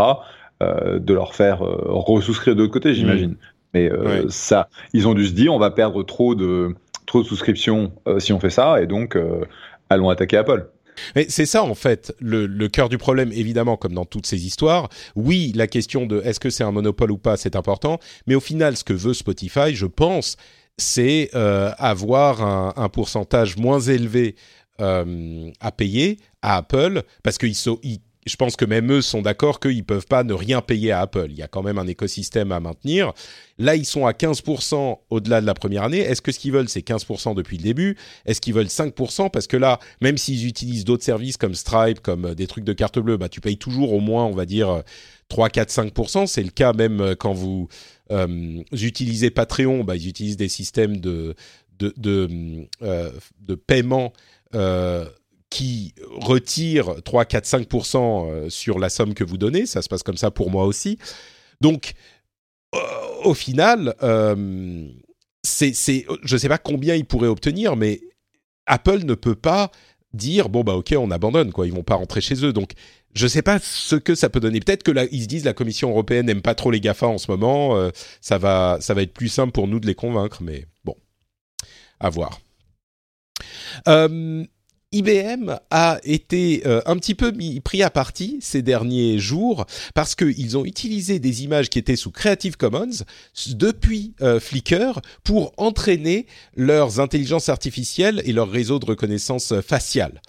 euh, de leur faire euh, resouscrire de l'autre côté j'imagine. Mais euh, Ouais. ça, ils ont dû se dire on va perdre trop de trop de souscriptions euh, si on fait ça et donc euh, allons attaquer Apple. Mais c'est ça en fait le, cœur du problème, évidemment, comme dans toutes ces histoires. Oui, la question de est-ce que c'est un monopole ou pas, c'est important. Mais au final, ce que veut Spotify, je pense, c'est euh, avoir un, pourcentage moins élevé euh, à payer à Apple, parce qu'ils sont, ils- je pense que même eux sont d'accord qu'ils peuvent pas ne rien payer à Apple. Il y a quand même un écosystème à maintenir. Là, ils sont à 15% au-delà de la première année. Est-ce que ce qu'ils veulent, c'est 15% depuis le début? Est-ce qu'ils veulent 5% Parce que là, même s'ils utilisent d'autres services comme Stripe, comme euh, des trucs de carte bleue, bah, tu payes toujours au moins, on va dire, euh, 3, 4, 5%. C'est le cas même euh, quand vous euh, utilisez Patreon, bah, ils utilisent des systèmes de, de, de, paiement qui retirent 3, 4, 5% euh, sur la somme que vous donnez. Ça se passe comme ça pour moi aussi. Donc, euh, au final, euh, c'est, c'est, je ne sais pas combien ils pourraient obtenir, mais Apple ne peut pas dire bon bah ok on abandonne quoi ils vont pas rentrer chez eux donc je sais pas ce que ça peut donner peut-être que là ils se disent la commission européenne n'aime pas trop les Gafa en ce moment euh, ça va ça va être plus simple pour nous de les convaincre mais bon à voir euh, IBM a été euh, un petit peu mis, pris à partie ces derniers jours parce qu'ils ont utilisé des images qui étaient sous Creative Commons depuis euh, Flickr pour entraîner leurs intelligences artificielles et leur réseau de reconnaissance faciale.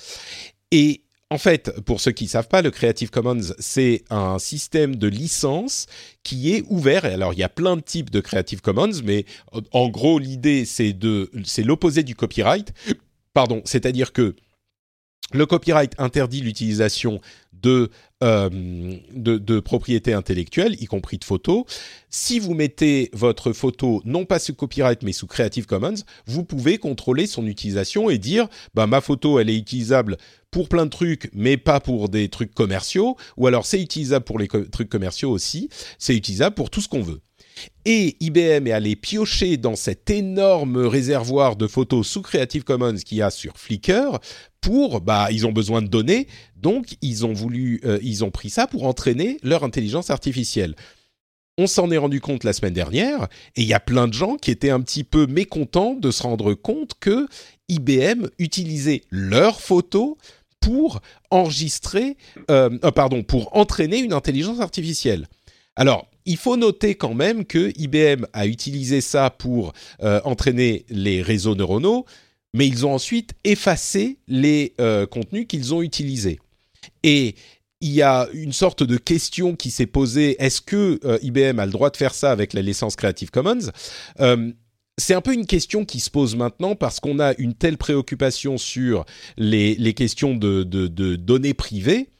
Et en fait, pour ceux qui ne savent pas, le Creative Commons, c'est un système de licence qui est ouvert. Et alors, il y a plein de types de Creative Commons, mais en gros, l'idée, c'est c'est l'opposé du copyright. Pardon, c'est-à-dire que Le copyright interdit l'utilisation de, euh, de, de propriété intellectuelle, y compris de photos. Si vous mettez votre photo non pas sous copyright mais sous Creative Commons, vous pouvez contrôler son utilisation et dire bah, ma photo elle est utilisable pour plein de trucs mais pas pour des trucs commerciaux ou alors c'est utilisable pour les trucs commerciaux aussi, c'est utilisable pour tout ce qu'on veut. Et IBM est allé piocher dans cet énorme réservoir de photos sous Creative Commons qu'il y a sur Flickr pour, bah, ils ont besoin de données, donc ils ont voulu, euh, ils ont pris ça pour entraîner leur intelligence artificielle. On s'en est rendu compte la semaine dernière, et il y a plein de gens qui étaient un petit peu mécontents de se rendre compte que IBM utilisait leurs photos pour enregistrer, euh, euh, pardon, pour entraîner une intelligence artificielle. Alors, il faut noter quand même que IBM a utilisé ça pour euh, entraîner les réseaux neuronaux, mais ils ont ensuite effacé les euh, contenus qu'ils ont utilisés. Et il y a une sorte de question qui s'est posée est-ce que euh, IBM a le droit de faire ça avec la licence Creative Commons? C'est un peu une question qui se pose maintenant parce qu'on a une telle préoccupation sur les, questions de, données privées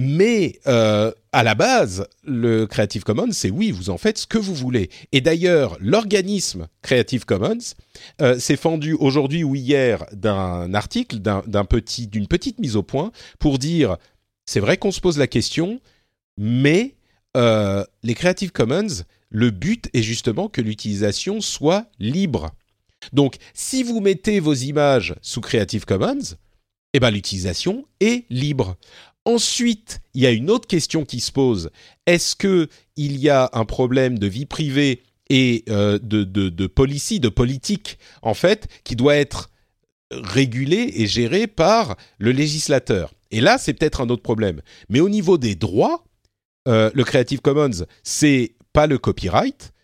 mais euh, à la base, le Creative Commons, c'est oui, vous en faites ce que vous voulez. Et d'ailleurs, l'organisme Creative Commons euh, s'est fendu aujourd'hui ou hier d'un article, petit, d'une petite mise au point pour dire, c'est vrai qu'on se pose la question, mais euh, les Creative Commons, le but est justement que l'utilisation soit libre. Donc, si vous mettez vos images sous Creative Commons, eh ben, l'utilisation est libre. Ensuite, il y a une autre question qui se pose. Est-ce que il y a un problème de vie privée et euh, de, de, de de politique, en fait, qui doit être régulé et géré par le législateur? Et là, c'est peut-être un autre problème. Mais au niveau des droits, euh, le Creative Commons, c'est pas le copyright.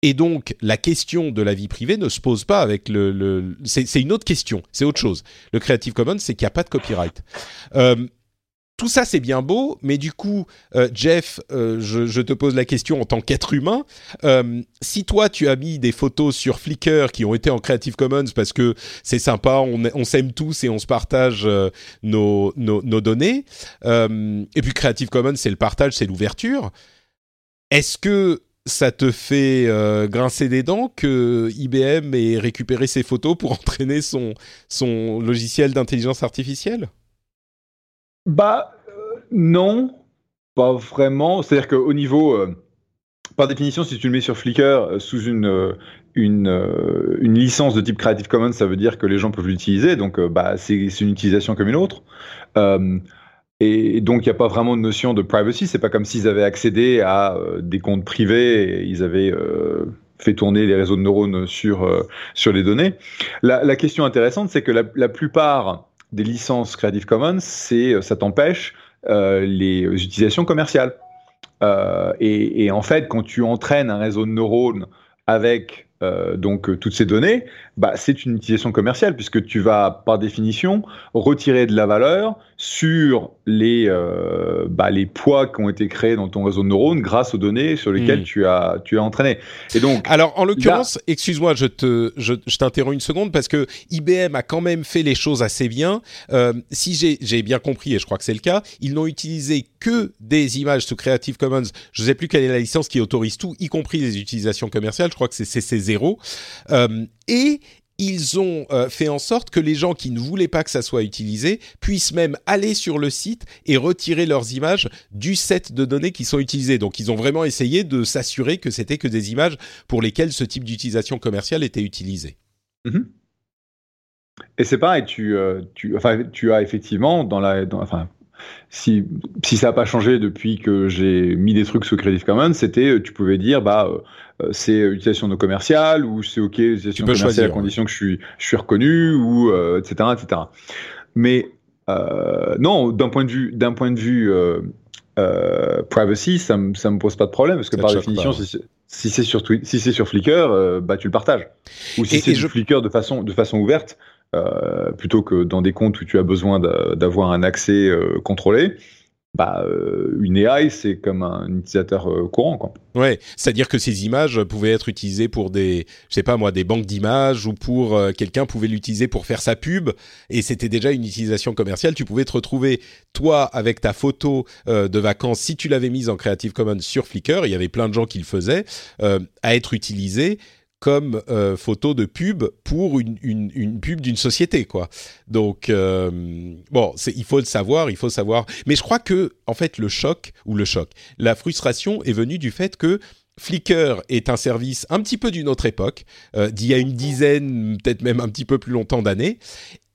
Et donc, la question de la vie privée ne se pose pas avec le... le c'est une autre question, c'est autre chose. Le Creative Commons, c'est qu'il n'y a pas de copyright. Euh, tout ça c'est bien beau, mais du coup, euh, Jeff, euh, je, te pose la question en tant qu'être humain. Euh, si toi tu as mis des photos sur Flickr qui ont été en Creative Commons parce que c'est sympa, on, s'aime tous et on se partage nos, données, et puis Creative Commons c'est le partage, c'est l'ouverture. Est-ce que ça te fait grincer des dents que IBM ait récupéré ces photos pour [laughs] entraîner son logiciel d'intelligence artificielle? Bah, euh, non, pas vraiment. C'est-à-dire qu'au niveau, euh, par définition, si tu le mets sur Flickr euh, sous une, une, une, licence de type Creative Commons, ça veut dire que les gens peuvent l'utiliser. Donc, bah, c'est une utilisation comme une autre. et donc, il n'y a pas vraiment de notion de privacy. C'est pas comme s'ils avaient accédé à des comptes privés et ils avaient fait tourner les réseaux de neurones sur, sur les données. La, la question intéressante, c'est que la, la plupart des licences Creative Commons, c'est euh, ça t'empêche euh, les utilisations commerciales. Euh, et, en fait, quand tu entraînes un réseau de neurones avec donc toutes ces données, bah, c'est une utilisation commerciale puisque tu vas par définition retirer de la valeur sur les, euh, bah, les poids qui ont été créés dans ton réseau de neurones grâce aux données sur lesquelles hmm. tu, as, tu as entraîné. Et donc, Alors en l'occurrence, excuse-moi, je, te, je, je t'interromps une seconde parce que IBM a quand même fait les choses assez bien. si j'ai, j'ai bien compris, et je crois que c'est le cas, ils n'ont utilisé que des images sous Creative Commons. Je ne sais plus quelle est la licence qui autorise tout, y compris les utilisations commerciales. Je crois que c'est CC0 euh, et ils ont euh, fait en sorte que les gens qui ne voulaient pas que ça soit utilisé puissent même aller sur le site et retirer leurs images du set de données qui sont utilisées. Donc ils ont vraiment essayé de s'assurer que c'était que des images pour lesquelles ce type d'utilisation commerciale était utilisé. Mhm. Et c'est pareil, tu, euh, tu, as effectivement dans la, si, si ça n'a pas changé depuis que j'ai mis des trucs sous Creative Commons, c'était, tu pouvais dire, bah, euh, c'est utilisation non commerciale ou c'est ok utilisation commerciale à condition que je suis, je suis reconnu ou etc euh, etc. Mais euh, non, d'un point de vue d'un point de vue privacy, ça me ça me pose pas de problème parce que par définition, si, c'est sur si c'est sur Flickr, bah tu le partages. Ou si c'est sur Flickr de façon de façon ouverte, plutôt que dans des comptes où tu as besoin d'avoir un accès contrôlé, bah, euh, une AI, c'est comme un utilisateur euh, courant, quoi. Ouais, c'est-à-dire que ces images pouvaient être utilisées pour des, je sais pas moi, des banques d'images ou pour euh, quelqu'un pouvait l'utiliser pour faire sa pub et c'était déjà une utilisation commerciale. Tu pouvais te retrouver toi avec ta photo de vacances si tu l'avais mise en Creative Commons sur Flickr. Il y avait plein de gens qui le faisaient à être utilisée comme euh, photo de pub pour une, une, pub d'une société, quoi. Donc euh, bon, il faut le savoir, il faut savoir. Mais je crois que en fait le choc ou le choc, la frustration est venue du fait que Flickr est un service un petit peu d'une autre époque, euh, d'il y a une dizaine, peut-être même un petit peu plus longtemps d'années,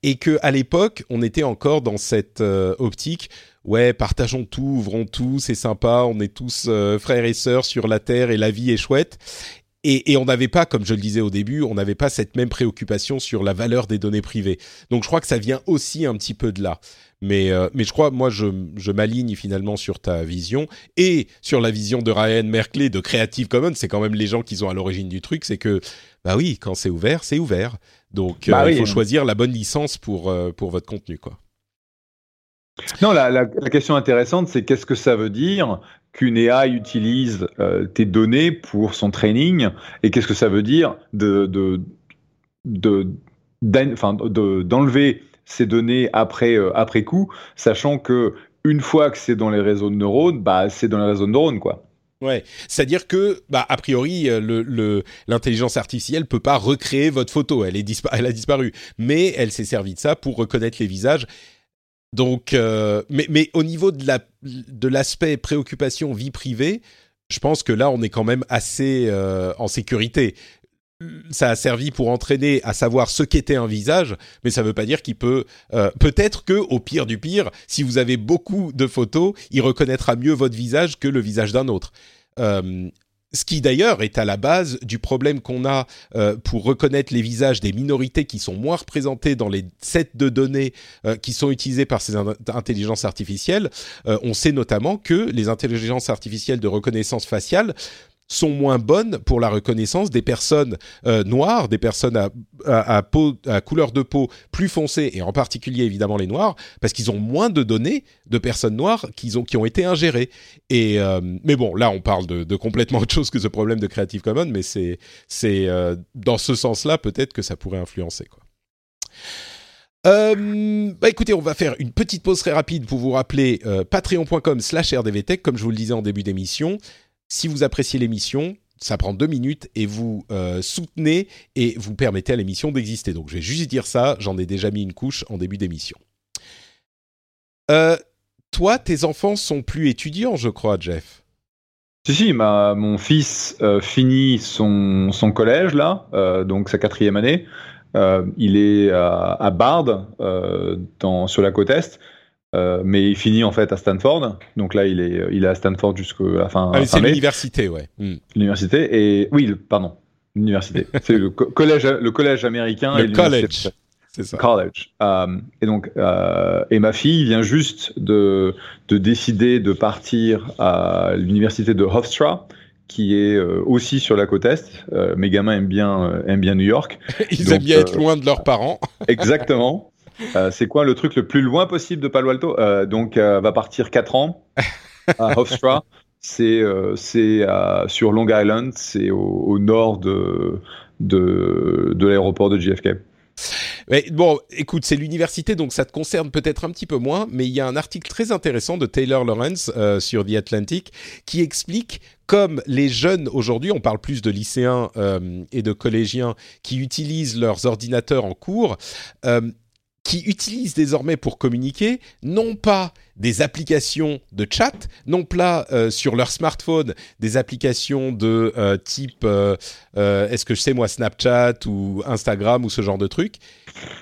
et que à l'époque on était encore dans cette euh, optique ouais, partageons tout, ouvrons tout, c'est sympa, on est tous frères et sœurs sur la terre et la vie est chouette. Et, on n'avait pas, comme je le disais au début, on n'avait pas cette même préoccupation sur la valeur des données privées. Donc je crois que ça vient aussi un petit peu de là. Mais, euh, mais je crois, moi, je, je m'aligne finalement sur ta vision et sur la vision de Ryan Merkley de Creative Commons. C'est quand même les gens qui sont à l'origine du truc. C'est que, bah oui, quand c'est ouvert, c'est ouvert. Donc bah euh, il faut choisir la bonne licence pour, euh, pour votre contenu, quoi. Non, la, la, la question intéressante, c'est qu'est-ce que ça veut dire qu'une AI utilise euh, tes données pour son training et qu'est-ce que ça veut dire de, de, de, d'enlever ces données après, euh, après coup, sachant que une fois que c'est dans les réseaux de neurones, bah, c'est dans les réseaux de neurones, quoi. Ouais, c'est-à-dire que, bah, a priori, euh, le, l'intelligence artificielle peut pas recréer votre photo, elle, est elle a disparu, mais elle s'est servie de ça pour reconnaître les visages donc, euh, mais, au niveau de l'aspect préoccupation vie privée, je pense que là, on est quand même assez euh, en sécurité. Ça a servi pour entraîner à savoir ce qu'était un visage, mais ça ne veut pas dire qu'il peut. Euh, peut-être que, au pire du pire, si vous avez beaucoup de photos, il reconnaîtra mieux votre visage que le visage d'un autre. Ce qui d'ailleurs est à la base du problème qu'on a euh, pour reconnaître les visages des minorités qui sont moins représentées dans les sets de données euh, qui sont utilisés par ces intelligences artificielles. Euh, on sait notamment que les intelligences artificielles de reconnaissance faciale sont moins bonnes pour la reconnaissance des personnes euh, noires, des personnes à, peau, à couleur de peau plus foncée, et en particulier évidemment les noirs, parce qu'ils ont moins de données de personnes noires qui ont, qui ont été ingérées. Et, euh, mais bon, là on parle de, complètement autre chose que ce problème de Creative Commons, mais c'est euh, dans ce sens-là peut-être que ça pourrait influencer. Quoi. Bah écoutez, on va faire une petite pause très rapide pour vous rappeler patreon.com slash rdvtech, comme je vous le disais en début d'émission. Si vous appréciez l'émission, ça prend deux minutes et vous euh, soutenez et vous permettez à l'émission d'exister. Donc je vais juste dire ça, j'en ai déjà mis une couche en début d'émission. Euh, toi, tes enfants sont plus étudiants, je crois, Jeff. Si, si, mon fils euh, finit son, collège, là, donc sa quatrième année. il est à, Bard, sur la côte Est. Euh, mais il finit en fait à Stanford. Donc là, il est, il est à Stanford jusqu'à la fin. Ah, c'est l'université, ouais. Hmm. L'université et oui, pardon, l'université. [laughs] c'est le collège, le collège américain. Le college. C'est ça. College. Euh, et donc, euh, et ma fille vient juste de, de décider de partir à l'université de Hofstra, qui est euh, aussi sur la côte est. Euh, mes gamins aiment bien, aiment bien New York. [laughs] Ils aiment bien être loin de leurs parents. exactement. [laughs] Euh, c'est quoi le truc le plus loin possible de Palo Alto? Euh, Donc, euh, va partir 4 ans à [laughs] Hofstra. c'est c'est sur Long Island, c'est au, nord de, de, de l'aéroport de JFK. Mais bon, écoute, c'est l'université, donc ça te concerne peut-être un petit peu moins, mais il y a un article très intéressant de Taylor Lawrence sur The Atlantic qui explique comme les jeunes aujourd'hui, on parle plus de lycéens et de collégiens qui utilisent leurs ordinateurs en cours, qui utilisent désormais pour communiquer non pas des applications de chat, non pas euh, sur leur smartphone des applications de euh, type, euh, est-ce que je sais moi, Snapchat ou Instagram ou ce genre de trucs.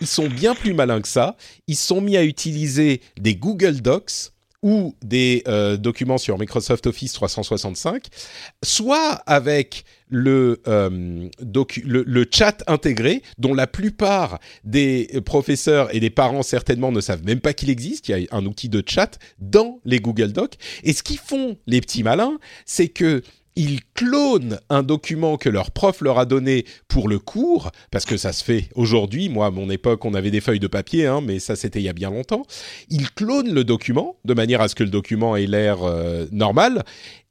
Ils sont bien plus malins que ça. Ils sont mis à utiliser des Google Docs ou des euh, documents sur Microsoft Office 365, soit avec le, euh, le, le, chat intégré, dont la plupart des professeurs et des parents certainement ne savent même pas qu'il existe. Il y a un outil de chat dans les Google Docs. Et ce qu'ils font, les petits malins, c'est que ils clonent un document que leur prof leur a donné pour le cours, parce que ça se fait aujourd'hui. Moi, à mon époque, on avait des feuilles de papier, hein, mais ça c'était il y a bien longtemps. Ils clonent le document de manière à ce que le document ait l'air euh, normal.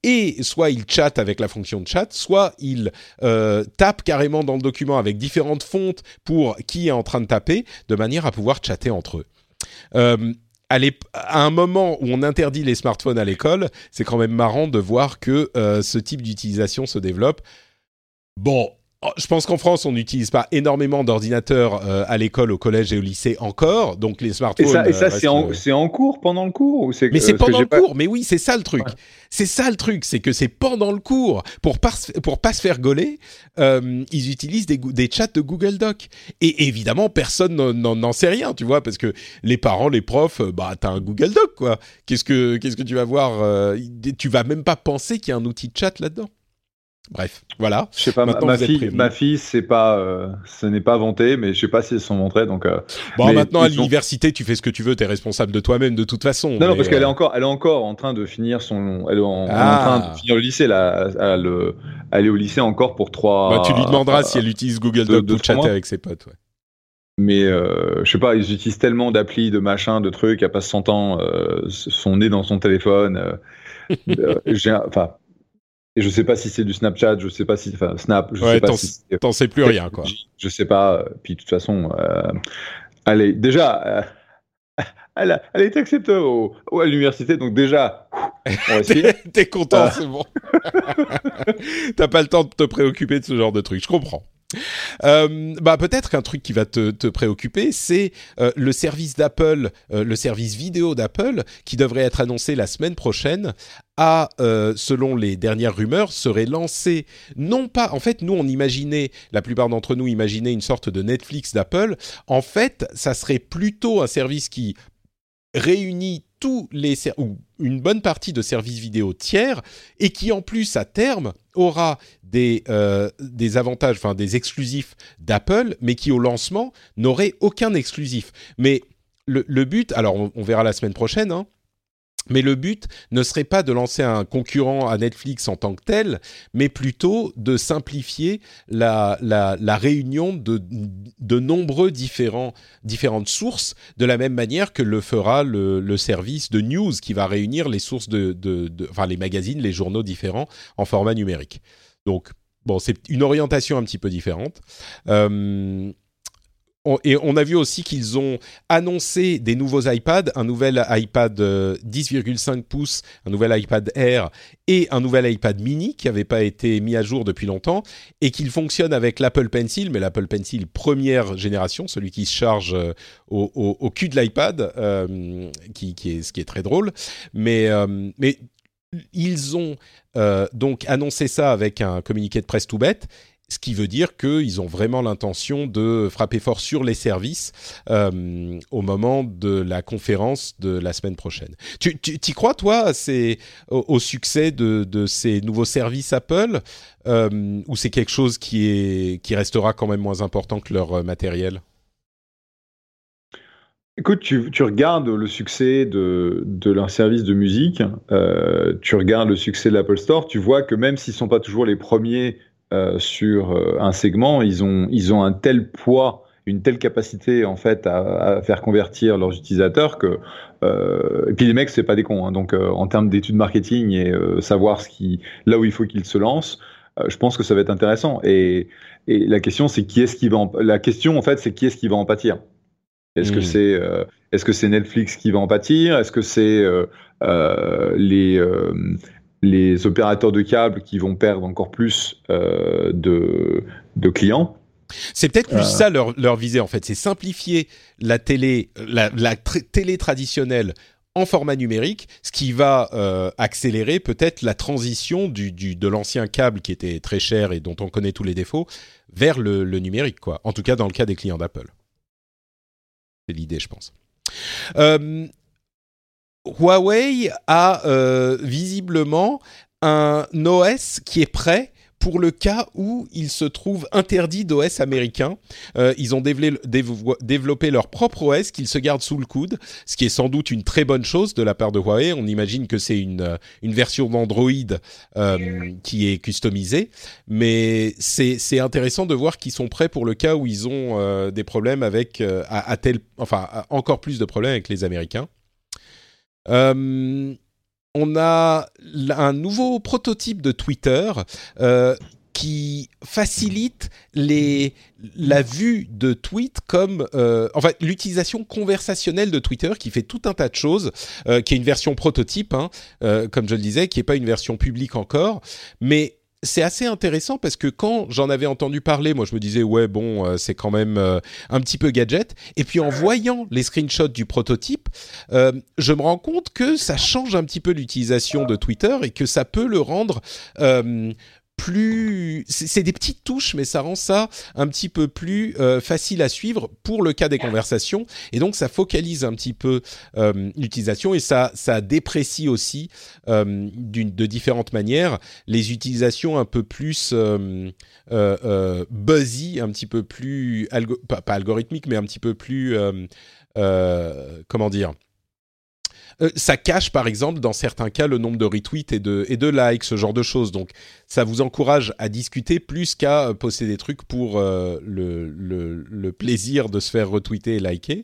Et soit ils chattent avec la fonction de chat, soit ils euh, tapent carrément dans le document avec différentes fontes pour qui est en train de taper, de manière à pouvoir chatter entre eux. Euh, à, un moment où on interdit les smartphones à l'école, c'est quand même marrant de voir que euh, ce type d'utilisation se développe. Bon, je pense qu'en France, on n'utilise pas énormément d'ordinateurs euh, à l'école, au collège et au lycée encore, donc les smartphones. Et ça, et ça euh, c'est en, euh, en, cours pendant le cours ou Mais c'est pendant le cours. Mais oui, c'est ça le truc. C'est ça le truc, c'est que c'est pendant le cours pour pas pour pas se faire gauler. ils utilisent des, des chats de Google Doc et évidemment personne n'en sait rien, tu vois, parce que les parents, les profs, bah t'as un Google Doc quoi. Qu'est-ce que qu'est-ce que tu vas voir Tu vas même pas penser qu'il y a un outil de chat là-dedans. Bref, voilà. Je sais pas, ma, fille, ma fille, c'est pas, euh, ce n'est pas vanté, mais je sais pas si elles sont montrées. Donc, euh, bon, maintenant à l'université, tu fais ce que tu veux, tu es responsable de toi-même de toute façon. Non, non, parce qu'elle est euh, encore, elle est encore en train de finir son, elle est en, train de ah. finir le lycée là. Elle, elle, est au lycée encore pour trois. Bah, tu lui demanderas si elle utilise Google Doc pour chatter avec ses potes. Ouais. Mais je sais pas, ils utilisent tellement d'applis, de machins, de trucs, elle passe 100 ans, son nez dans son téléphone. [laughs] enfin et je sais pas si c'est du Snapchat, je sais pas si, enfin Snap, je sais pas si. T'en sais plus rien quoi. Je, sais pas. Puis de toute façon, euh, allez, déjà, euh, [laughs] elle, a, elle, été acceptée au, à l'université, donc déjà. [laughs] T'es content, euh. c'est bon. [laughs] T'as pas le temps de te préoccuper de ce genre de truc, je comprends. Euh, bah peut-être qu'un truc qui va te, te préoccuper, c'est euh, le service d'Apple, euh, le service vidéo d'Apple, qui devrait être annoncé la semaine prochaine, a, selon les dernières rumeurs, serait lancé non pas, en fait, nous on imaginait, la plupart d'entre nous imaginaient une sorte de Netflix d'Apple. En fait, ça serait plutôt un service qui réunit tous les ou une bonne partie de services vidéo tiers et qui en plus à terme aura des, euh, des avantages, enfin des exclusifs d'Apple, mais qui au lancement n'aurait aucun exclusif. Mais le, le but, alors on, on, verra la semaine prochaine, hein, mais le but ne serait pas de lancer un concurrent à Netflix en tant que tel, mais plutôt de simplifier la, la, réunion de, de nombreux différents, différentes sources, de la même manière que le fera le, service de news qui va réunir les sources de, de, enfin les magazines, les journaux différents en format numérique. Donc bon, c'est une orientation un petit peu différente. Euh, et on a vu aussi qu'ils ont annoncé des nouveaux iPads, un nouvel iPad 10,5 euh, pouces, un nouvel iPad Air et un nouvel iPad mini qui n'avait pas été mis à jour depuis longtemps et qu'ils fonctionnent avec l'Apple Pencil, mais l'Apple Pencil première génération, celui qui se charge euh, au, cul de l'iPad, euh, qui, est, ce qui est très drôle. Mais ils ont donc annoncé ça avec un communiqué de presse tout bête ce qui veut dire qu'ils ont vraiment l'intention de frapper fort sur les services euh, au moment de la conférence de la semaine prochaine. Tu, tu crois, toi, c'est au, succès de, ces nouveaux services Apple euh, ou c'est quelque chose qui, est, qui restera quand même moins important que leur matériel? Écoute, tu, regardes le succès de, leur service de musique, euh, tu regardes le succès de l'Apple Store, tu vois que même s'ils sont pas toujours les premiers sur euh, un segment, ils ont, ils ont un tel poids, une telle capacité en fait à, à faire convertir leurs utilisateurs que euh, et puis les mecs c'est pas des cons. Hein, donc euh, en termes d'études marketing et savoir ce qui, là où il faut qu'ils se lancent, je pense que ça va être intéressant. Et, et la question c'est qui est-ce qui va en, la question en fait c'est qui est-ce qui va en pâtir? Est-ce que mmh. c'est est-ce que c'est Netflix qui va en pâtir? Est-ce que c'est les les opérateurs de câbles qui vont perdre encore plus euh, de, de, clients. C'est peut-être plus euh. ça leur, leur visée en fait, c'est simplifier la télé, la, la télé traditionnelle en format numérique, ce qui va euh, accélérer peut-être la transition du, du, de l'ancien câble qui était très cher et dont on connaît tous les défauts vers le, le numérique, quoi. En tout cas, dans le cas des clients d'Apple. C'est l'idée, je pense. Euh, Huawei a euh, visiblement un OS qui est prêt pour le cas où il se trouve interdit d'OS américain. Euh, ils ont développé leur propre OS qu'ils se gardent sous le coude, ce qui est sans doute une très bonne chose de la part de Huawei. On imagine que c'est une, euh, version d'Android qui est customisée, mais c'est intéressant de voir qu'ils sont prêts pour le cas où ils ont des problèmes avec, à, enfin, encore plus de problèmes avec les Américains. Euh, on a un nouveau prototype de Twitter euh, qui facilite la vue de tweets comme euh, en fait l'utilisation conversationnelle de Twitter qui fait tout un tas de choses, qui est une version prototype, hein, comme je le disais, qui n'est pas une version publique encore, mais c'est assez intéressant parce que quand j'en avais entendu parler, moi je me disais ouais bon euh, c'est quand même euh, un petit peu gadget. Et puis en voyant les screenshots du prototype, euh, je me rends compte que ça change un petit peu l'utilisation de Twitter et que ça peut le rendre plus, c'est des petites touches, mais ça rend ça un petit peu plus euh, facile à suivre pour le cas des conversations. Et donc, ça focalise un petit peu euh, l'utilisation et ça, ça déprécie aussi euh, de différentes manières les utilisations un peu plus buzzy, un petit peu plus pas, pas, algorithmique, mais un petit peu plus comment dire euh, ça cache par exemple dans certains cas le nombre de retweets et de, et de likes, ce genre de choses. Donc ça vous encourage à discuter plus qu'à poster des trucs pour euh, le, le, le, plaisir de se faire retweeter et liker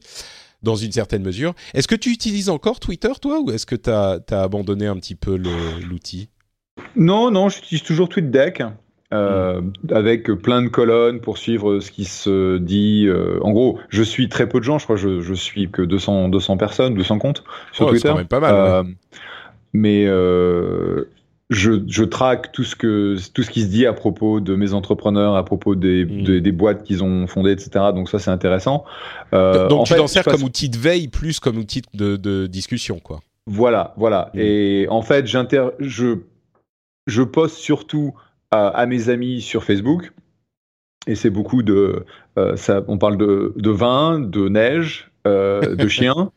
dans une certaine mesure. Est-ce que tu utilises encore Twitter toi ou est-ce que tu as, as, abandonné un petit peu l'outil? Non, non, j'utilise toujours TweetDeck. Euh, avec plein de colonnes pour suivre ce qui se dit. Euh, en gros, je suis très peu de gens, je crois, je, je suis que 200, 200 personnes, 200 comptes sur Twitter. Quand même pas mal. Euh, mais je, je traque tout ce que tout ce qui se dit à propos de mes entrepreneurs, à propos des, mm. des, boîtes qu'ils ont fondées, etc. Donc ça, c'est intéressant. Donc tu t'en sers comme outil de veille plus comme outil de, de discussion, quoi. Voilà, voilà. Mm. Et en fait, j'inter, je je poste surtout à, mes amis sur Facebook. Et c'est beaucoup de. Euh, ça, on parle de, de, vin, de neige, euh, de [laughs] chiens.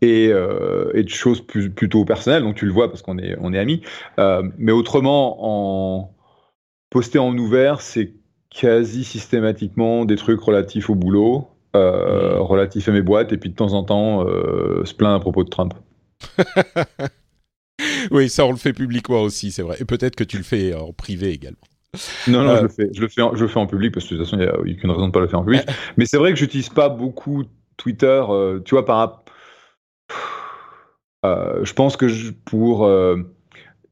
Et, euh, et, de choses plus, plutôt personnelles, donc tu le vois parce qu'on est, on est amis. mais autrement, en poster en ouvert, c'est quasi systématiquement des trucs relatifs au boulot, mmh. relatifs à mes boîtes, et puis de temps en temps, se plaindre à propos de Trump. [laughs] [laughs] oui, ça, on le fait publiquement aussi, c'est vrai. Et peut-être que tu le fais en privé également. Non, non, je, euh, le fais, je, le fais en, je le fais en public parce que de toute façon, il n'y a aucune raison de ne pas le faire en public. [laughs] Mais c'est vrai que j'utilise pas beaucoup Twitter. Euh, tu vois, par euh, je pense que pour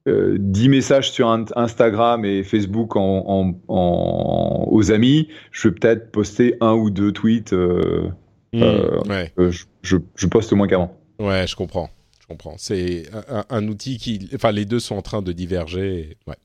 10 messages sur Instagram et Facebook en, aux amis, je vais peut-être poster un ou deux tweets. Mmh, je, je, je, poste moins qu'avant. Ouais, je comprends comprends. C'est un, outil qui, enfin, les deux sont en train de diverger. Ouais.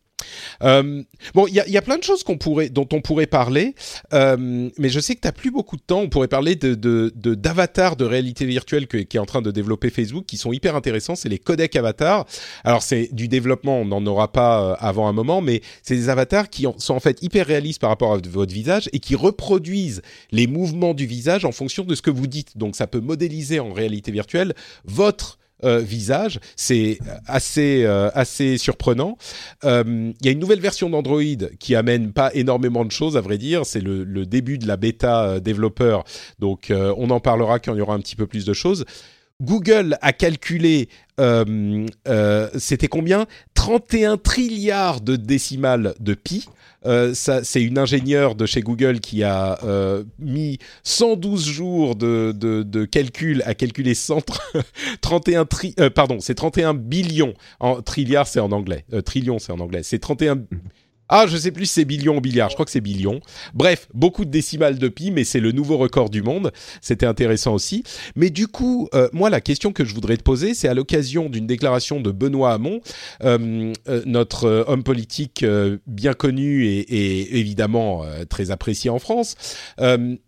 Euh, bon, il y, y, a plein de choses qu'on pourrait, dont on pourrait parler, euh, mais je sais que tu n'as plus beaucoup de temps. On pourrait parler de, d'avatars de, de, réalité virtuelle qui est en train de développer Facebook, qui sont hyper intéressants. C'est les codecs avatars. Alors c'est du développement, on n'en aura pas euh, avant un moment, mais c'est des avatars qui sont en fait hyper réalistes par rapport à votre visage et qui reproduisent les mouvements du visage en fonction de ce que vous dites. Donc ça peut modéliser en réalité virtuelle votre euh, visage. C'est assez, euh, assez surprenant. Euh, il y a une nouvelle version d'Android qui amène pas énormément de choses, à vrai dire. C'est le, le, début de la bêta développeur. Donc, on en parlera quand il y aura un petit peu plus de choses. Google a calculé, euh, euh, c'était combien? 31 trilliards de décimales de pi. Euh, c'est une ingénieure de chez Google qui a mis 112 jours de, de, de, calcul à calculer 131 tri, pardon, c'est 31 billions. En trilliards, c'est en anglais. trillion, c'est en anglais. C'est 31 ah, je sais plus si c'est billion ou milliard, je crois que c'est billion. Bref, beaucoup de décimales de pi, mais c'est le nouveau record du monde. C'était intéressant aussi. Mais du coup, euh, moi, la question que je voudrais te poser, c'est à l'occasion d'une déclaration de Benoît Hamon, euh, euh, notre homme politique bien connu et, et évidemment très apprécié en France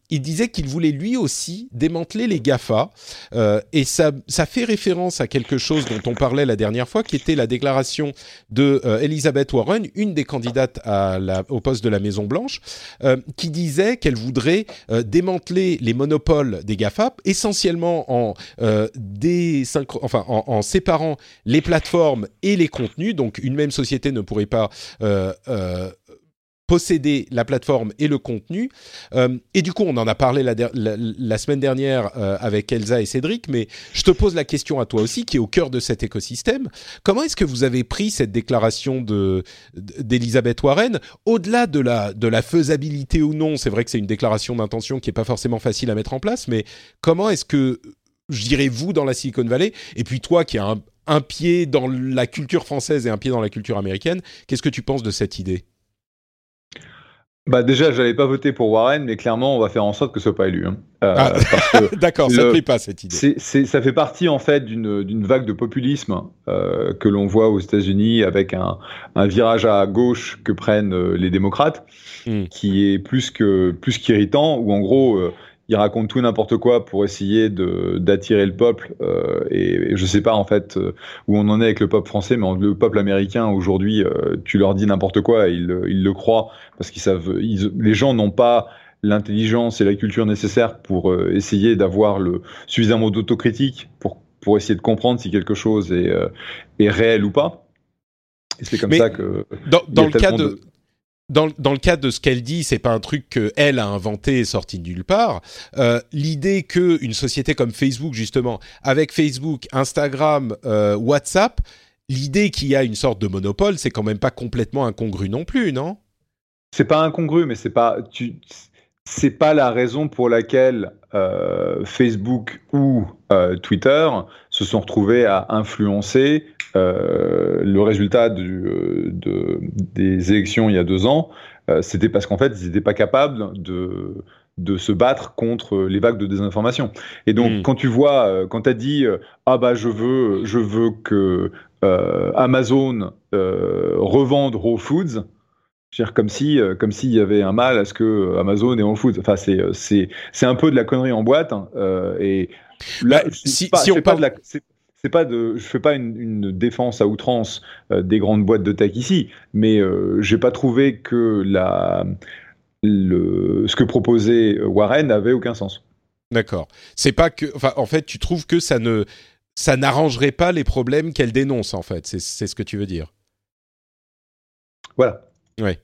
il disait qu'il voulait lui aussi démanteler les GAFA. Euh, et ça, fait référence à quelque chose dont on parlait la dernière fois, qui était la déclaration de euh, Elizabeth Warren, une des candidates au poste de la Maison Blanche, euh, qui disait qu'elle voudrait démanteler les monopoles des GAFA, essentiellement en, séparant les plateformes et les contenus. Donc une même société ne pourrait pas posséder la plateforme et le contenu. Euh, et du coup, on en a parlé la, semaine dernière euh, avec Elsa et Cédric, mais je te pose la question à toi aussi, qui est au cœur de cet écosystème. Comment est-ce que vous avez pris cette déclaration de d'Elisabeth Warren? Au-delà de la, de la faisabilité ou non, c'est vrai que c'est une déclaration d'intention qui n'est pas forcément facile à mettre en place, mais comment est-ce que, je dirais, vous, dans la Silicon Valley, et puis toi qui as un pied dans la culture française et un pied dans la culture américaine, qu'est-ce que tu penses de cette idée? Bah déjà, j'allais pas voter pour Warren, mais clairement, on va faire en sorte que ce soit pas élu. Hein. Euh, ah, [laughs] D'accord, ça ne plaît pas cette idée. Ça fait partie en fait d'une vague de populisme euh, que l'on voit aux États-Unis avec un, un, virage à gauche que prennent euh, les démocrates, hmm. qui est plus que plus qu'irritant. Où en gros, euh, il raconte tout n'importe quoi pour essayer de d'attirer le peuple. Euh, et, je sais pas en fait euh, où on en est avec le peuple français, mais le peuple américain aujourd'hui, euh, tu leur dis n'importe quoi, et ils, ils le croient parce qu'ils savent. les gens n'ont pas l'intelligence et la culture nécessaires pour euh, essayer d'avoir le suffisamment d'autocritique pour pour essayer de comprendre si quelque chose est est réel ou pas. Et c'est comme ça que dans, dans le cas de dans, le cas de ce qu'elle dit, c'est pas un truc qu'elle a inventé et sorti de nulle part. Euh, L'idée que une société comme Facebook, justement, avec Facebook, Instagram, euh, WhatsApp, l'idée qu'il y a une sorte de monopole, c'est quand même pas complètement incongru non plus, non? C'est pas incongru, mais c'est pas c'est pas la raison pour laquelle euh, Facebook ou euh, Twitter se sont retrouvés à influencer euh, le résultat du, de, des élections il y a deux ans. C'était parce qu'en fait, ils n'étaient pas capables de, de se battre contre les vagues de désinformation. Et donc, hmm. quand tu vois, quand tu as dit ah bah je veux, je veux que Amazon revende Whole Foods, comme si, euh, comme s'il y avait un mal à ce que euh, Amazon est en foot. Enfin, c'est, euh, c'est, c'est un peu de la connerie en boîte. Hein, et là, bah, si, si on parle de la, c'est pas de, je fais pas une, une défense à outrance des grandes boîtes de tech ici, mais euh, j'ai pas trouvé que la, le, ce que proposait Warren avait aucun sens. D'accord. C'est pas que, enfin, en fait, tu trouves que ça ne, ça n'arrangerait pas les problèmes qu'elle dénonce, en fait. C'est, c'est ce que tu veux dire. Voilà. Ouais.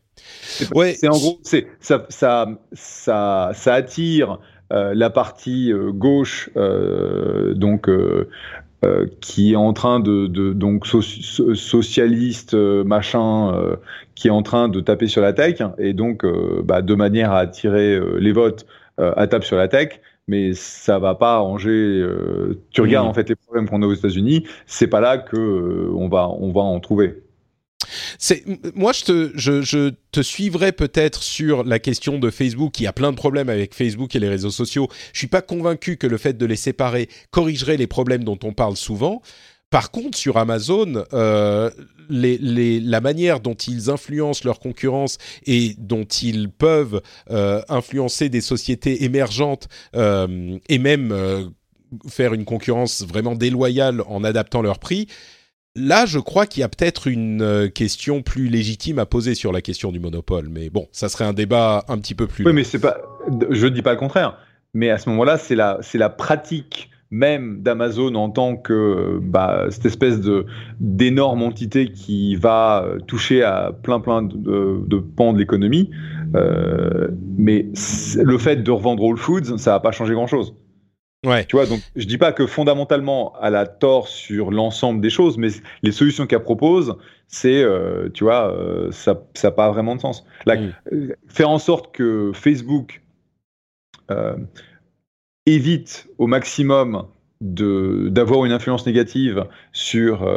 C'est en gros, c'est ça, ça, ça, ça attire euh, la partie euh, gauche, euh, donc qui est en train de, de donc socialiste machin, qui est en train de taper sur la tech, et donc bah, de manière à attirer les votes, à taper sur la tech mais ça va pas arranger. tu regardes mmh. en fait les problèmes qu'on a aux États-Unis, c'est pas là que on va on va en trouver. Moi je te suivrai peut-être sur la question de Facebook qui a plein de problèmes avec Facebook et les réseaux sociaux. Je suis pas convaincu que le fait de les séparer corrigerait les problèmes dont on parle souvent. Par contre, sur Amazon, euh, la manière dont ils influencent leur concurrence et dont ils peuvent euh, influencer des sociétés émergentes euh, et même faire une concurrence vraiment déloyale en adaptant leur prix, Là, je crois qu'il y a peut-être une euh, question plus légitime à poser sur la question du monopole, mais bon, ça serait un débat un petit peu plus. Oui, mais c'est pas. Je dis pas le contraire, mais à ce moment-là, c'est la, c'est la pratique même d'Amazon en tant que bah, cette espèce de d'énorme entité qui va toucher à plein plein de, de pans de l'économie. Euh, mais le fait de revendre Whole Foods, ça va pas changer grand chose. Ouais. Tu vois, donc je dis pas que fondamentalement elle a tort sur l'ensemble des choses, mais les solutions qu'elle propose, c'est, euh, tu vois, euh, ça n'a pas vraiment de sens. Là, mm. euh, faire en sorte que Facebook évite au maximum de d'avoir une influence négative sur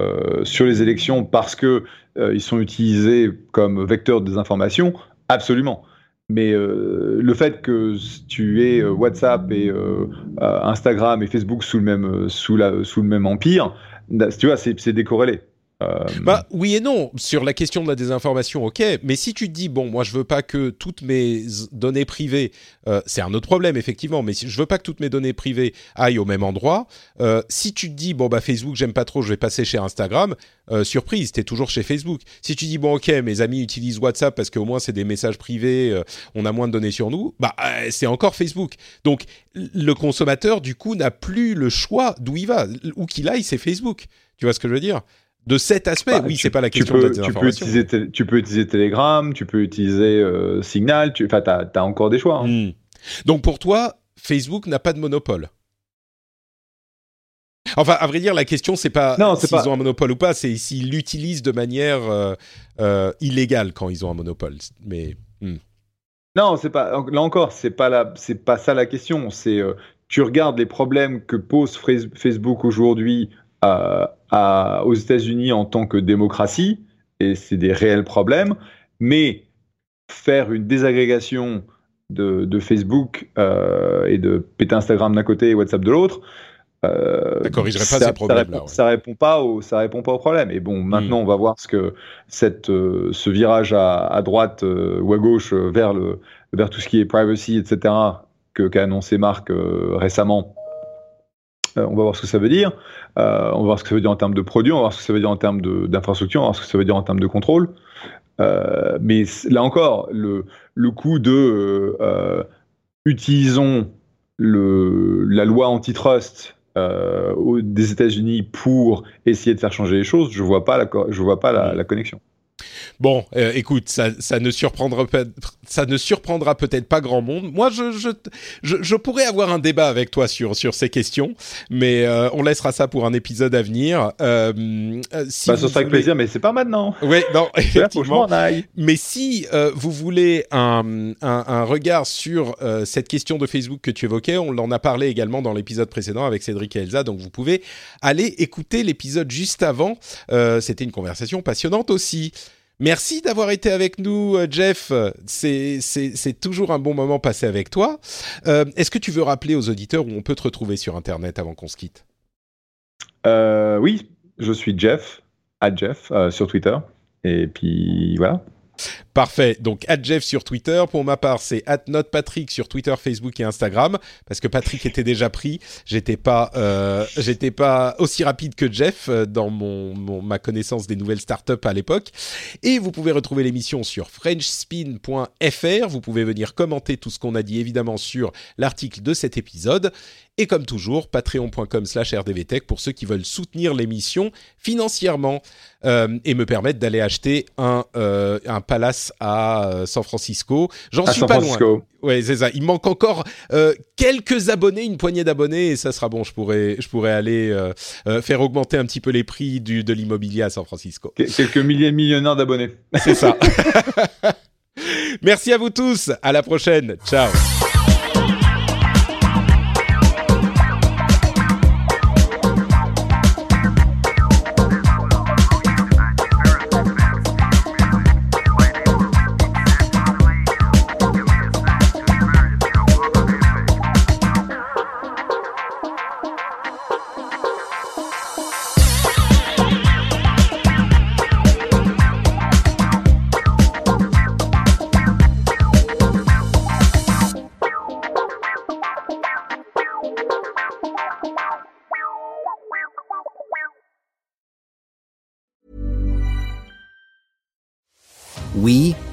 sur les élections parce que ils sont utilisés comme vecteurs de désinformation, absolument. Mais euh, le fait que tu aies euh, WhatsApp et euh, Instagram et Facebook sous le même, sous la, sous le même empire, tu vois, c'est décorrélé. Bah oui et non sur la question de la désinformation, ok. Mais si tu te dis bon, moi je veux pas que toutes mes données privées, euh, c'est un autre problème effectivement, mais si je veux pas que toutes mes données privées aillent au même endroit, euh, si tu te dis bon bah Facebook j'aime pas trop, je vais passer chez Instagram, euh, surprise, t'es toujours chez Facebook. Si tu dis bon ok, mes amis utilisent WhatsApp parce qu'au moins c'est des messages privés, euh, on a moins de données sur nous, bah euh, c'est encore Facebook. Donc le consommateur du coup n'a plus le choix d'où il va, où qu'il aille c'est Facebook. Tu vois ce que je veux dire? De cet aspect, Bah, oui, tu- c'est pas la tu question peux, de la tu peux utiliser, tu peux utiliser Telegram, tu peux utiliser euh, Signal, tu, enfin, t'as, t'as encore des choix. hein. Hmm. Donc pour toi, Facebook n'a pas de monopole. Enfin, à vrai dire, la question c'est pas s'ils pas- ont un monopole ou pas, c'est s'ils l'utilisent de manière euh, euh, illégale quand ils ont un monopole. Mais hmm. Non, c'est pas. Là encore, c'est pas la, c'est pas ça la question. C'est tu regardes les problèmes que pose Facebook aujourd'hui euh, à- aux États-Unis en tant que démocratie, et c'est des réels problèmes. Mais faire une désagrégation de, de Facebook euh, et de péter Instagram d'un côté et WhatsApp de l'autre. Euh, Ça corrigerait pas ça- problèmes-là, répond- ouais. Ça répond pas au, ça répond pas au problème. Et bon, Hmm. maintenant, on va voir ce que cette, euh, ce virage à, à droite euh, ou à gauche vers le, vers tout ce qui est privacy, etc., que qu'a annoncé Marc récemment. Euh, on va voir ce que ça veut dire. Euh, on va voir ce que ça veut dire en termes de produits. On va voir ce que ça veut dire en termes de- d'infrastructure. On va voir ce que ça veut dire en termes de contrôle. Euh, mais là encore, le, le coup de euh, utilisons le, la loi antitrust des États-Unis pour essayer de faire changer les choses, je vois pas la, je vois pas la, la connexion. Bon, euh, écoute, ça, ça ne surprendra pas, ça ne surprendra peut-être pas grand monde. Moi, je, je, je, je pourrais avoir un débat avec toi sur sur ces questions, mais euh, on laissera ça pour un épisode à venir. Euh, euh, si Bah, ce vous sera avec voulez- plaisir, mais c'est pas maintenant. Oui, non, [laughs] effectivement. Mais si euh, vous voulez un, un, un regard sur euh, cette question de Facebook que tu évoquais, on en a parlé également dans l'épisode précédent avec Cédric et Elsa, donc vous pouvez aller écouter l'épisode juste avant. Euh, C'était une conversation passionnante aussi. Merci d'avoir été avec nous, euh, Jeff. C'est toujours un bon moment passé avec toi. Euh, Est-ce que tu veux rappeler aux auditeurs où on peut te retrouver sur Internet avant qu'on se quitte? Euh, oui, je suis Jeff, à Jeff, sur Twitter. Et puis voilà. Parfait. Donc, Jeff sur Twitter. Pour ma part, c'est at Patrick sur Twitter, Facebook et Instagram. Parce que Patrick était déjà pris. J'étais pas, euh, j'étais pas aussi rapide que Jeff euh, dans mon, mon- ma connaissance des nouvelles startups à l'époque. Et vous pouvez retrouver l'émission sur FrenchSpin.fr. Vous pouvez venir commenter tout ce qu'on a dit évidemment sur l'article de cet épisode. Et comme toujours, patreon.com slash rdvtech pour ceux qui veulent soutenir l'émission financièrement euh, et me permettre d'aller acheter un, un palace à euh, San Francisco. J'en suis San pas Francisco. loin. Ouais, c'est ça. Il manque encore euh, quelques abonnés, une poignée d'abonnés, et ça sera bon. Je pourrais, je pourrais aller euh, faire augmenter un petit peu les prix du, de l'immobilier à San Francisco. Quel- Quelques milliers de millionnaires d'abonnés. C'est ça. [laughs] Merci à vous tous. À la prochaine. Ciao.